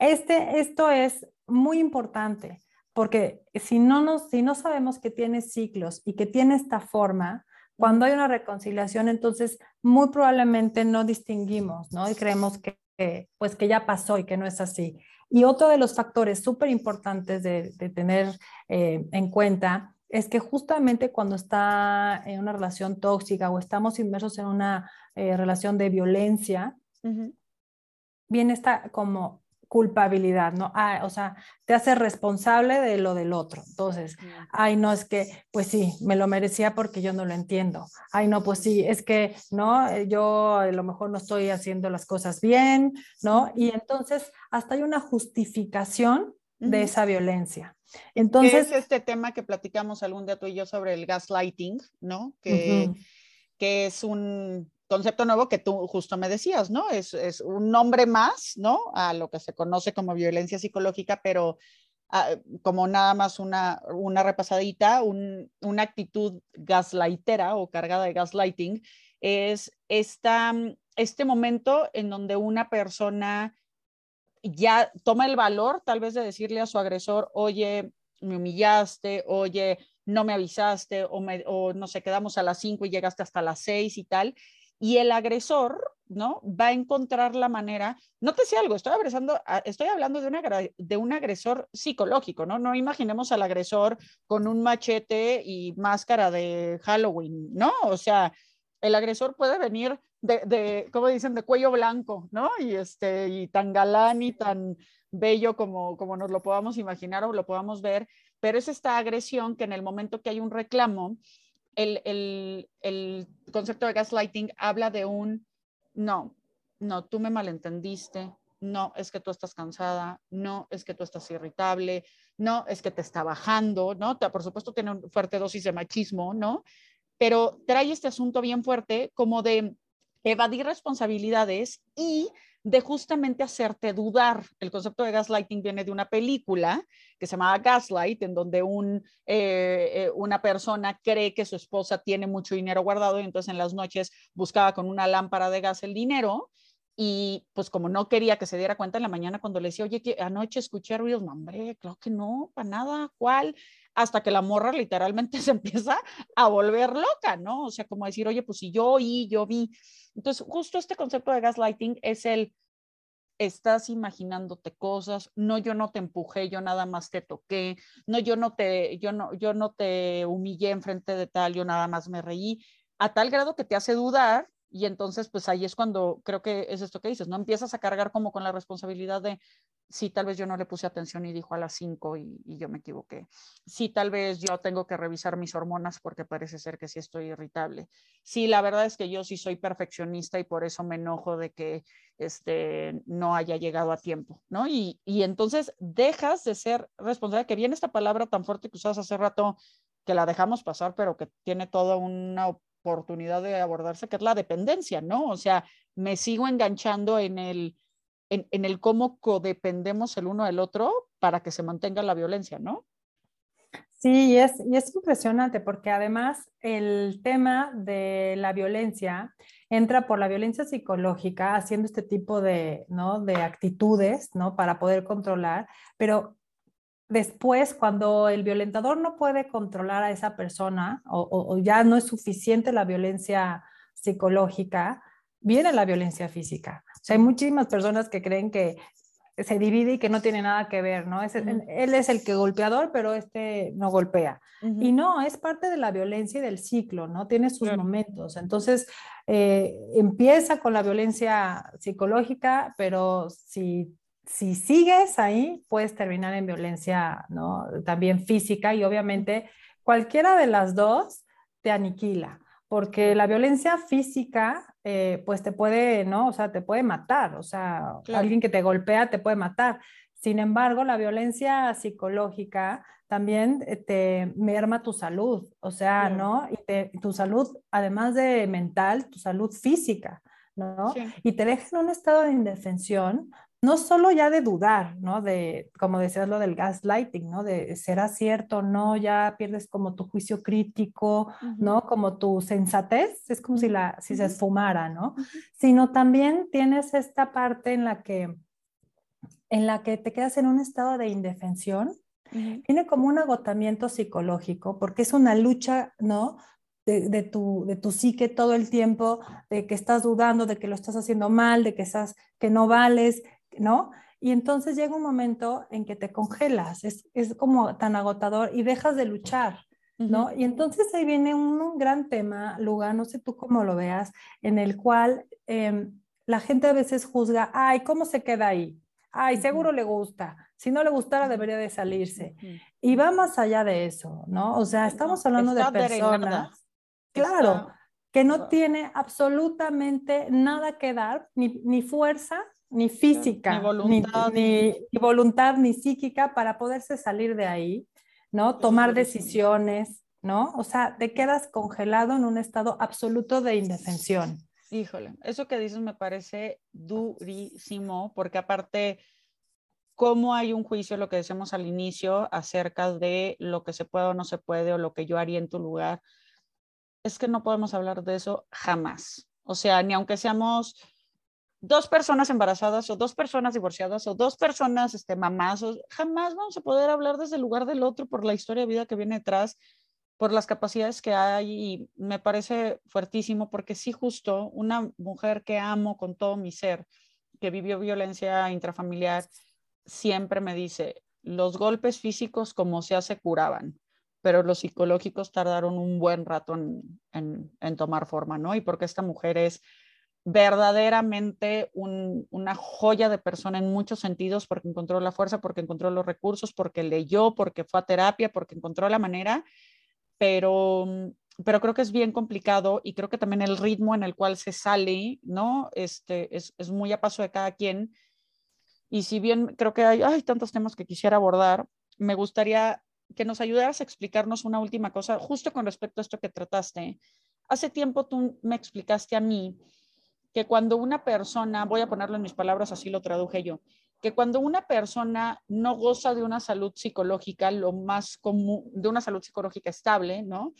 este, esto es muy importante porque si no, nos, si no sabemos que tiene ciclos y que tiene esta forma, cuando hay una reconciliación, entonces muy probablemente no distinguimos, ¿no? Y creemos que, pues que ya pasó y que no es así. Y otro de los factores súper importantes de, tener eh, en cuenta es que justamente cuando está en una relación tóxica o estamos inmersos en una eh, relación de violencia, viene esta como culpabilidad, ¿no? Ah, o sea, te hace responsable de lo del otro. Entonces, ay, no, es que, pues sí, me lo merecía porque yo no lo entiendo. Ay, no, pues sí, es que, ¿no? Eh, yo a lo mejor no estoy haciendo las cosas bien, ¿no? Y entonces, hasta hay una justificación de esa violencia. Entonces, es este tema que platicamos algún día tú y yo sobre el gaslighting, ¿no? Que, que es un concepto nuevo que tú justo me decías, ¿no? Es, un nombre más, ¿no? A lo que se conoce como violencia psicológica, pero ah, como nada más una, repasadita, una actitud gaslightera o cargada de gaslighting, es esta, este momento en donde una persona ya toma el valor tal vez de decirle a su agresor, oye, me humillaste, oye, no me avisaste o, o no sé, quedamos a las cinco y llegaste hasta las seis y tal, y el agresor ¿no? Va a encontrar la manera, no te sé algo, estoy, abrazando, estoy hablando de, una, de un agresor psicológico, ¿no? No imaginemos al agresor con un machete y máscara de Halloween, ¿no? O sea, el agresor puede venir de, de como dicen, de cuello blanco, ¿no? Y, este, y tan galán y tan bello como, como nos lo podamos imaginar o lo podamos ver, pero es esta agresión que en el momento que hay un reclamo, el, el, el concepto de gaslighting habla de un, no, no, tú me malentendiste, no, es que tú estás cansada, no, es que tú estás irritable, no, es que te está bajando, ¿no? Por supuesto tiene una fuerte dosis de machismo, ¿no? Pero trae este asunto bien fuerte como de evadir responsabilidades y de justamente hacerte dudar. El concepto de gaslighting viene de una película que se llama Gaslight, en donde un, eh, eh, una persona cree que su esposa tiene mucho dinero guardado y entonces en las noches buscaba con una lámpara de gas el dinero y pues como no quería que se diera cuenta en la mañana cuando le decía, oye, que anoche escuché ruidos, no, hombre, claro que no, para nada, ¿cuál? Hasta que la morra literalmente se empieza a volver loca, ¿no? O sea, como decir, oye, pues si yo oí, yo vi. Entonces, justo este concepto de gaslighting es el, estás imaginándote cosas, no, yo no te empujé, yo nada más te toqué, no, yo no te, yo no, yo no te humillé enfrente de tal, yo nada más me reí, a tal grado que te hace dudar y entonces, pues ahí es cuando creo que es esto que dices, ¿no? Empiezas a cargar como con la responsabilidad de, sí, tal vez yo no le puse atención y dijo a las 5 y, yo me equivoqué. Sí, tal vez yo tengo que revisar mis hormonas porque parece ser que sí estoy irritable. Sí, la verdad es que yo sí soy perfeccionista y por eso me enojo de que este, no haya llegado a tiempo, ¿no? Y, y entonces dejas de ser responsable, que viene esta palabra tan fuerte que usabas hace rato, que la dejamos pasar, pero que tiene toda una oportunidad de abordarse, que es la dependencia, ¿no? O sea, me sigo enganchando en el, en, en, el cómo codependemos el uno del otro para que se mantenga la violencia, ¿no? Sí, y es, y es impresionante porque además el tema de la violencia entra por la violencia psicológica, haciendo este tipo de, ¿no? de actitudes ¿no? para poder controlar, pero después, cuando el violentador no puede controlar a esa persona o, o, o, ya no es suficiente la violencia psicológica, viene la violencia física. O sea, hay muchísimas personas que creen que se divide y que no tiene nada que ver, ¿no? Es, uh -huh. Él es el que golpeador, pero este no golpea. Uh -huh. Y no, es parte de la violencia y del ciclo, ¿no? Tiene sus claro. momentos. Entonces, eh, empieza con la violencia psicológica, pero si si sigues ahí, puedes terminar en violencia, ¿no? También física y obviamente cualquiera de las dos te aniquila, porque la violencia física, eh, pues te puede, ¿no? O sea, te puede matar, o sea, claro. alguien que te golpea te puede matar. Sin embargo, la violencia psicológica también eh, te merma tu salud, o sea, sí. ¿no? Y te, tu salud, además de mental, tu salud física, ¿no? Sí. Y te deja en un estado de indefensión no solo ya de dudar, ¿no? De, como decías, lo del gaslighting, ¿no? De será cierto, no, ya pierdes como tu juicio crítico, uh -huh. ¿no? Como tu sensatez, es como si, la, si uh -huh. se esfumara, ¿no? Uh -huh. Sino también tienes esta parte en la que, en la que te quedas en un estado de indefensión, tiene como un agotamiento psicológico, porque es una lucha, ¿no? De, de, tu, de tu psique todo el tiempo, de que estás dudando, de que lo estás haciendo mal, de que, estás, que no vales, ¿no? Y entonces llega un momento en que te congelas, es, es como tan agotador y dejas de luchar, ¿no? Uh -huh. Y entonces ahí viene un, un, gran tema, Luga, no sé tú cómo lo veas, en el cual eh, la gente a veces juzga, ay, ¿cómo se queda ahí? Ay, seguro uh -huh. le gusta. Si no le gustara, debería de salirse. Uh -huh. Y va más allá de eso, ¿no? O sea, estamos hablando de personas, claro, Está... que no tiene absolutamente nada que dar, ni, ni fuerza, ni física, ni voluntad. Ni, ni, ni, voluntad, ni psíquica para poderse salir de ahí, ¿no? Tomar decisiones, ¿no? O sea, te quedas congelado en un estado absoluto de indefensión. Híjole, eso que dices me parece durísimo, porque aparte, cómo hay un juicio, lo que decíamos al inicio, acerca de lo que se puede o no se puede, o lo que yo haría en tu lugar, es que no podemos hablar de eso jamás. O sea, ni aunque seamos dos personas embarazadas o dos personas divorciadas o dos personas este, mamás, jamás vamos a poder hablar desde el lugar del otro por la historia de vida que viene detrás. por las capacidades que hay y me parece fuertísimo porque sí justo una mujer que amo con todo mi ser, que vivió violencia intrafamiliar, siempre me dice, los golpes físicos como se hace curaban, pero los psicológicos tardaron un buen rato en, en, tomar forma, ¿no? Y porque esta mujer es verdaderamente una joya de persona en muchos sentidos, porque encontró la fuerza, porque encontró los recursos, porque leyó, porque fue a terapia, porque encontró la manera, pero, pero creo que es bien complicado y creo que también el ritmo en el cual se sale, ¿no? Este, es, es muy a paso de cada quien. Y si bien creo que hay, hay tantos temas que quisiera abordar, me gustaría que nos ayudaras a explicarnos una última cosa, justo con respecto a esto que trataste. Hace tiempo tú me explicaste a mí que cuando una persona, voy a ponerlo en mis palabras, así lo traduje yo, que cuando una persona no goza de una salud psicológica, lo más común, de una salud psicológica estable, ¿no?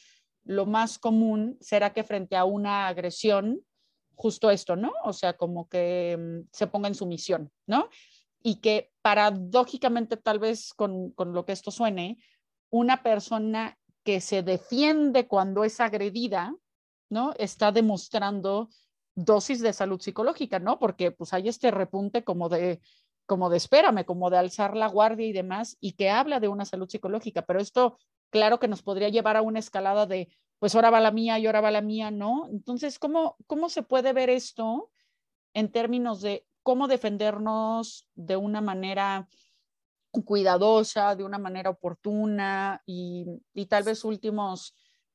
Lo más común será que frente a una agresión, justo esto, ¿no? O sea, como que mm, se ponga en sumisión, ¿no? Y que paradójicamente, tal vez con, con lo que esto suene, una persona que se defiende cuando es agredida, ¿no? Está demostrando dosis de salud psicológica, ¿no? Porque pues hay este repunte como de, como de espérame, como de alzar la guardia y demás, y que habla de una salud psicológica, pero esto, claro que nos podría llevar a una escalada de, pues ahora va la mía y ahora va la mía, ¿no? Entonces, ¿cómo, cómo se puede ver esto en términos de cómo defendernos de una manera cuidadosa, de una manera oportuna y, y tal vez últimos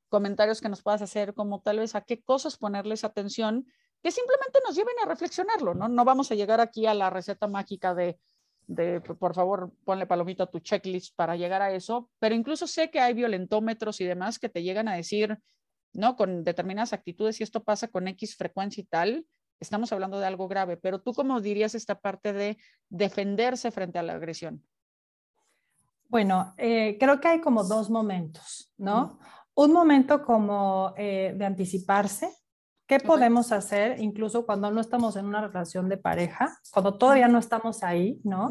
comentarios que nos puedas hacer, como tal vez a qué cosas ponerles atención que simplemente nos lleven a reflexionarlo, ¿no? No vamos a llegar aquí a la receta mágica de, de, por favor, ponle palomita a tu checklist para llegar a eso, pero incluso sé que hay violentómetros y demás que te llegan a decir, ¿no? Con determinadas actitudes, si esto pasa con X frecuencia y tal, estamos hablando de algo grave, pero tú cómo dirías esta parte de defenderse frente a la agresión? Bueno, eh, creo que hay como dos momentos, ¿no? Un momento como eh, de anticiparse, ¿Qué podemos hacer incluso cuando no estamos en una relación de pareja, cuando todavía no estamos ahí, ¿no?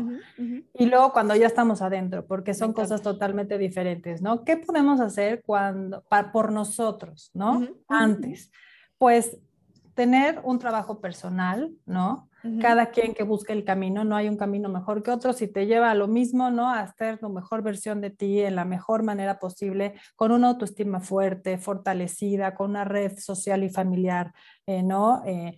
Y luego cuando ya estamos adentro, porque son cosas totalmente diferentes, ¿no? ¿Qué podemos hacer cuando, por nosotros, ¿no? Antes, pues tener un trabajo personal, ¿no? Cada quien que busque el camino, no hay un camino mejor que otro, si te lleva a lo mismo, ¿no? A hacer tu mejor versión de ti en la mejor manera posible, con una autoestima fuerte, fortalecida, con una red social y familiar, eh, ¿no? Eh,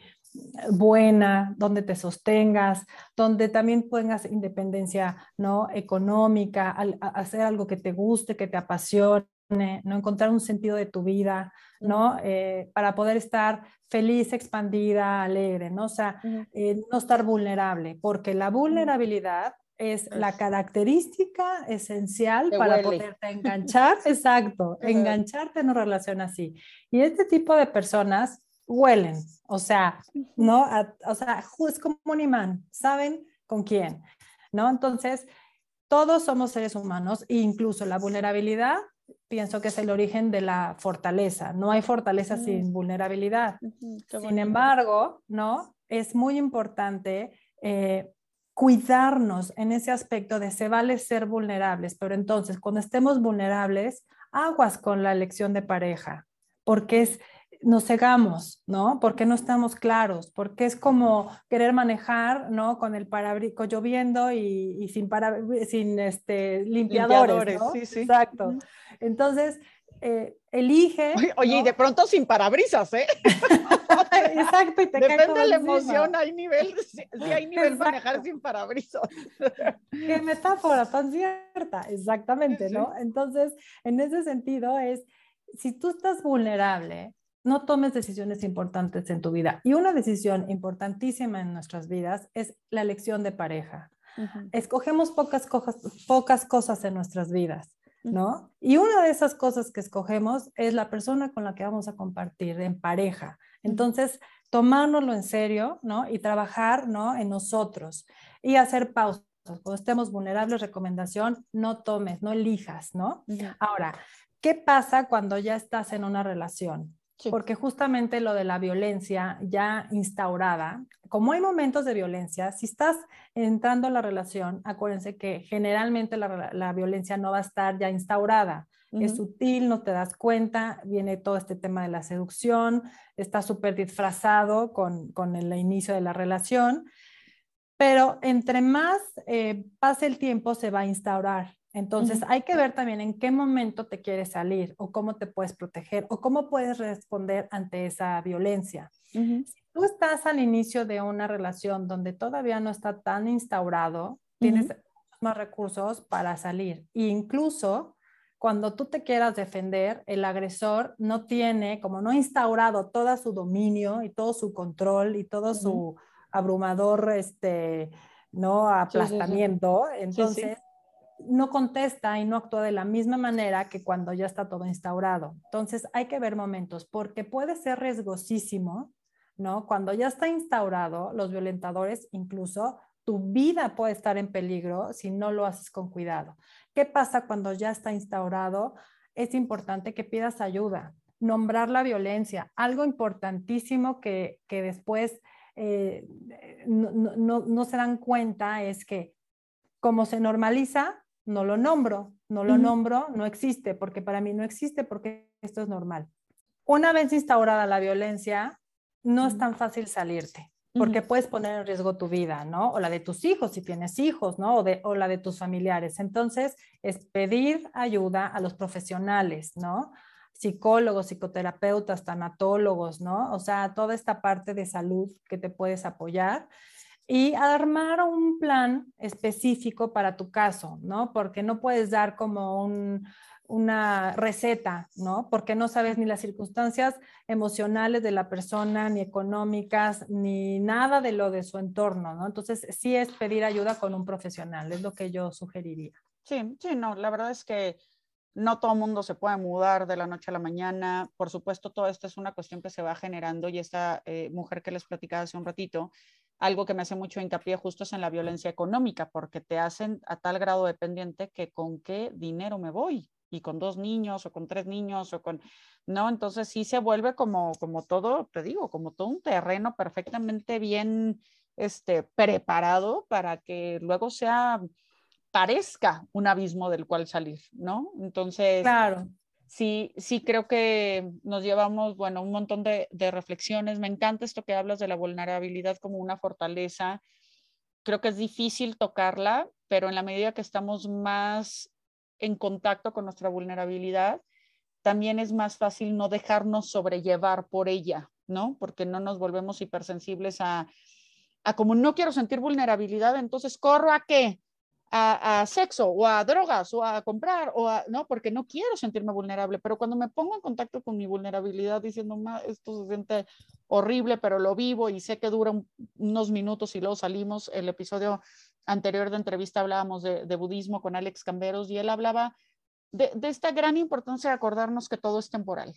buena, donde te sostengas, donde también tengas independencia ¿no? económica, hacer algo que te guste, que te apasione, ¿no? Encontrar un sentido de tu vida, ¿no? Eh, para poder estar feliz, expandida, alegre, ¿no? O sea, eh, no estar vulnerable, porque la vulnerabilidad es la característica esencial para poderte enganchar, exacto, engancharte en una relación así. Y este tipo de personas huelen, o sea, ¿no? o sea, es como un imán, saben con quién, ¿no? Entonces, todos somos seres humanos, e incluso la vulnerabilidad pienso que es el origen de la fortaleza. No hay fortaleza sin vulnerabilidad. sin embargo, ¿no? Es muy importante eh, cuidarnos en ese aspecto de se vale ser vulnerables, pero entonces cuando estemos vulnerables, aguas con la elección de pareja, porque es nos cegamos, ¿no? Porque no estamos claros, porque es como querer manejar, ¿no? Con el parabrico lloviendo y, sin, para, sin este, limpiadores, ¿no? sí, sí. Exacto. Entonces, eh, elige. Oye, y de pronto sin parabrisas, ¿eh? Exacto, y te Depende de la emoción, hay nivel, sí, hay nivel manejar sin parabrisas. Qué metáfora tan cierta, exactamente, ¿no? Entonces, en ese sentido es, si tú estás vulnerable, no tomes decisiones importantes en tu vida. Y una decisión importantísima en nuestras vidas es la elección de pareja. Escogemos pocas, cosas, pocas cosas en nuestras vidas, ¿no? Y una de esas cosas que escogemos es la persona con la que vamos a compartir en pareja. Entonces, tomárnoslo en serio, ¿no? Y trabajar, ¿no? En nosotros y hacer pausas. Cuando estemos vulnerables, recomendación, no tomes, no elijas, ¿no? Ahora, ¿qué pasa cuando ya estás en una relación? Porque justamente lo de la violencia ya instaurada, como hay momentos de violencia, si estás entrando a la relación, acuérdense que generalmente la, violencia no va a estar ya instaurada. es sutil, no te das cuenta, viene todo este tema de la seducción, está súper disfrazado con, con, el inicio de la relación, pero entre más eh, pase el tiempo se va a instaurar. Entonces hay que ver también en qué momento te quieres salir o cómo te puedes proteger o cómo puedes responder ante esa violencia. Si tú estás al inicio de una relación donde todavía no está tan instaurado, tienes más recursos para salir. E incluso cuando tú te quieras defender, el agresor no tiene, como no ha instaurado todo su dominio y todo su control y todo su abrumador, este, ¿no? Aplastamiento. Entonces, no contesta y no actúa de la misma manera que cuando ya está todo instaurado. Entonces, hay que ver momentos, porque puede ser riesgosísimo, ¿no? Cuando ya está instaurado, los violentadores incluso tu vida puede estar en peligro si no lo haces con cuidado. ¿Qué pasa cuando ya está instaurado? Es importante que pidas ayuda, nombrar la violencia, algo importantísimo que, después eh, no, se dan cuenta es que como se normaliza, no lo nombro, no lo nombro, no existe, porque para mí no existe, porque esto es normal. Una vez instaurada la violencia, no es tan fácil salirte porque puedes poner en riesgo tu vida, ¿no? O la de tus hijos, si tienes hijos, ¿no? O, de, o la de tus familiares. Entonces, es pedir ayuda a los profesionales, ¿no? Psicólogos, psicoterapeutas, tanatólogos, ¿no? O sea, toda esta parte de salud que te puedes apoyar y armar un plan específico para tu caso, ¿no? Porque no puedes dar como un, una receta, ¿no? Porque no sabes ni las circunstancias emocionales de la persona, ni económicas, ni nada de lo de su entorno, ¿no? Entonces, sí es pedir ayuda con un profesional, es lo que yo sugeriría. Sí, sí, no, la verdad es que no todo mundo se puede mudar de la noche a la mañana. Por supuesto, todo esto es una cuestión que se va generando y esta eh, mujer que les platicaba hace un ratito, algo que me hace mucho hincapié justo es en la violencia económica, porque te hacen a tal grado dependiente que con qué dinero me voy, y con dos niños o con tres niños o con, ¿no? Entonces sí se vuelve como, como todo, te digo, como todo un terreno perfectamente bien este, preparado para que luego sea, parezca un abismo del cual salir, ¿no? Entonces, claro. Sí, sí creo que nos llevamos, bueno, un montón de, reflexiones. Me encanta esto que hablas de la vulnerabilidad como una fortaleza. Creo que es difícil tocarla, pero en la medida que estamos más en contacto con nuestra vulnerabilidad, también es más fácil no dejarnos sobrellevar por ella, ¿no? Porque no nos volvemos hipersensibles a, a como no quiero sentir vulnerabilidad, entonces corro a qué? A, sexo o a drogas o a comprar o a, no, porque no quiero sentirme vulnerable, pero cuando me pongo en contacto con mi vulnerabilidad diciendo, esto se siente horrible, pero lo vivo y sé que dura unos minutos y luego salimos, el episodio anterior de entrevista hablábamos de, budismo con Alex Camberos y él hablaba de, esta gran importancia de acordarnos que todo es temporal.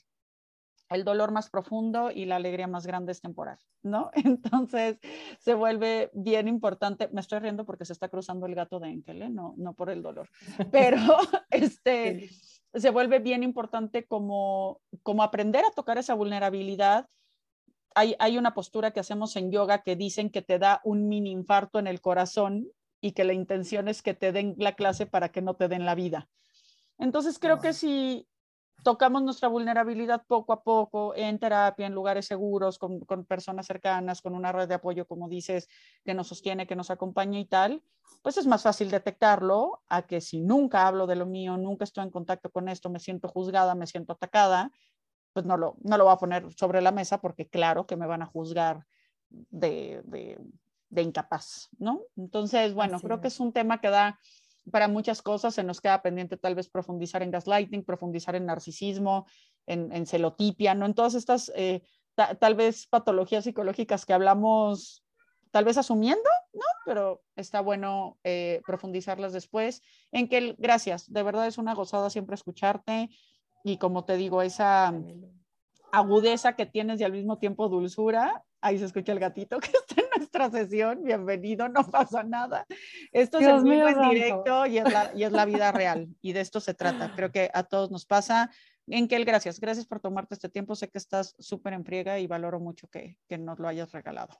El dolor más profundo y la alegría más grande es temporal, ¿no? Entonces se vuelve bien importante. Me estoy riendo porque se está cruzando el gato de Enkel, ¿eh? no, no por el dolor, pero este, se vuelve bien importante como, como aprender a tocar esa vulnerabilidad hay, hay, una postura que hacemos en yoga que dicen que te da un mini infarto en el corazón y que la intención es que te den la clase para que no te den la vida. Entonces creo que si tocamos nuestra vulnerabilidad poco a poco en terapia, en lugares seguros, con, personas cercanas, con una red de apoyo, como dices, que nos sostiene, que nos acompaña y tal, pues es más fácil detectarlo a que si nunca hablo de lo mío, nunca estoy en contacto con esto, me siento juzgada, me siento atacada, pues no lo, no lo voy a poner sobre la mesa porque claro que me van a juzgar de, de incapaz, ¿no? Entonces, bueno, creo que es un tema que da para muchas cosas, se nos queda pendiente tal vez profundizar en gaslighting, profundizar en narcisismo, en, celotipia, ¿no? En todas estas eh, tal vez patologías psicológicas que hablamos, tal vez asumiendo, ¿no? Pero está bueno eh, profundizarlas después. En que, gracias, de verdad es una gozada siempre escucharte y como te digo, esa agudeza que tienes y al mismo tiempo dulzura, ahí se escucha el gatito que está en nuestra sesión, bienvenido, no pasa nada. Esto es muy en directo y es, la, y es la vida real y de esto se trata. Creo que a todos nos pasa. Enkel, gracias, gracias por tomarte este tiempo. Sé que estás súper en friega y valoro mucho que, que nos lo hayas regalado.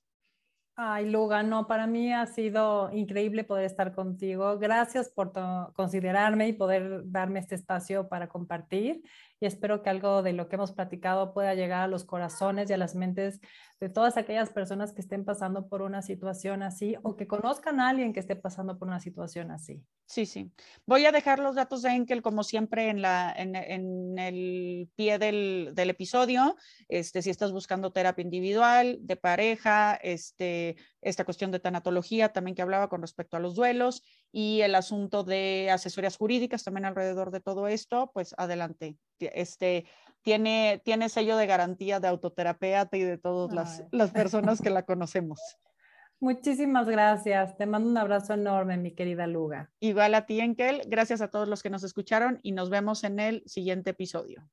Ay, Luga, no, para mí ha sido increíble poder estar contigo. Gracias por considerarme y poder darme este espacio para compartir. Y espero que algo de lo que hemos platicado pueda llegar a los corazones y a las mentes de todas aquellas personas que estén pasando por una situación así o que conozcan a alguien que esté pasando por una situación así. Sí, sí. Voy a dejar los datos de Enkel, como siempre, en, la, en, el pie del, del, episodio. Este, si estás buscando terapia individual, de pareja, este, esta cuestión de tanatología también que hablaba con respecto a los duelos y el asunto de asesorías jurídicas también alrededor de todo esto, pues adelante. Este, tiene, tiene sello de garantía de autoterapeuta y de todas las, las personas que la conocemos. Muchísimas gracias. Te mando un abrazo enorme, mi querida Luga. Igual a ti, Enkel. Gracias a todos los que nos escucharon y nos vemos en el siguiente episodio.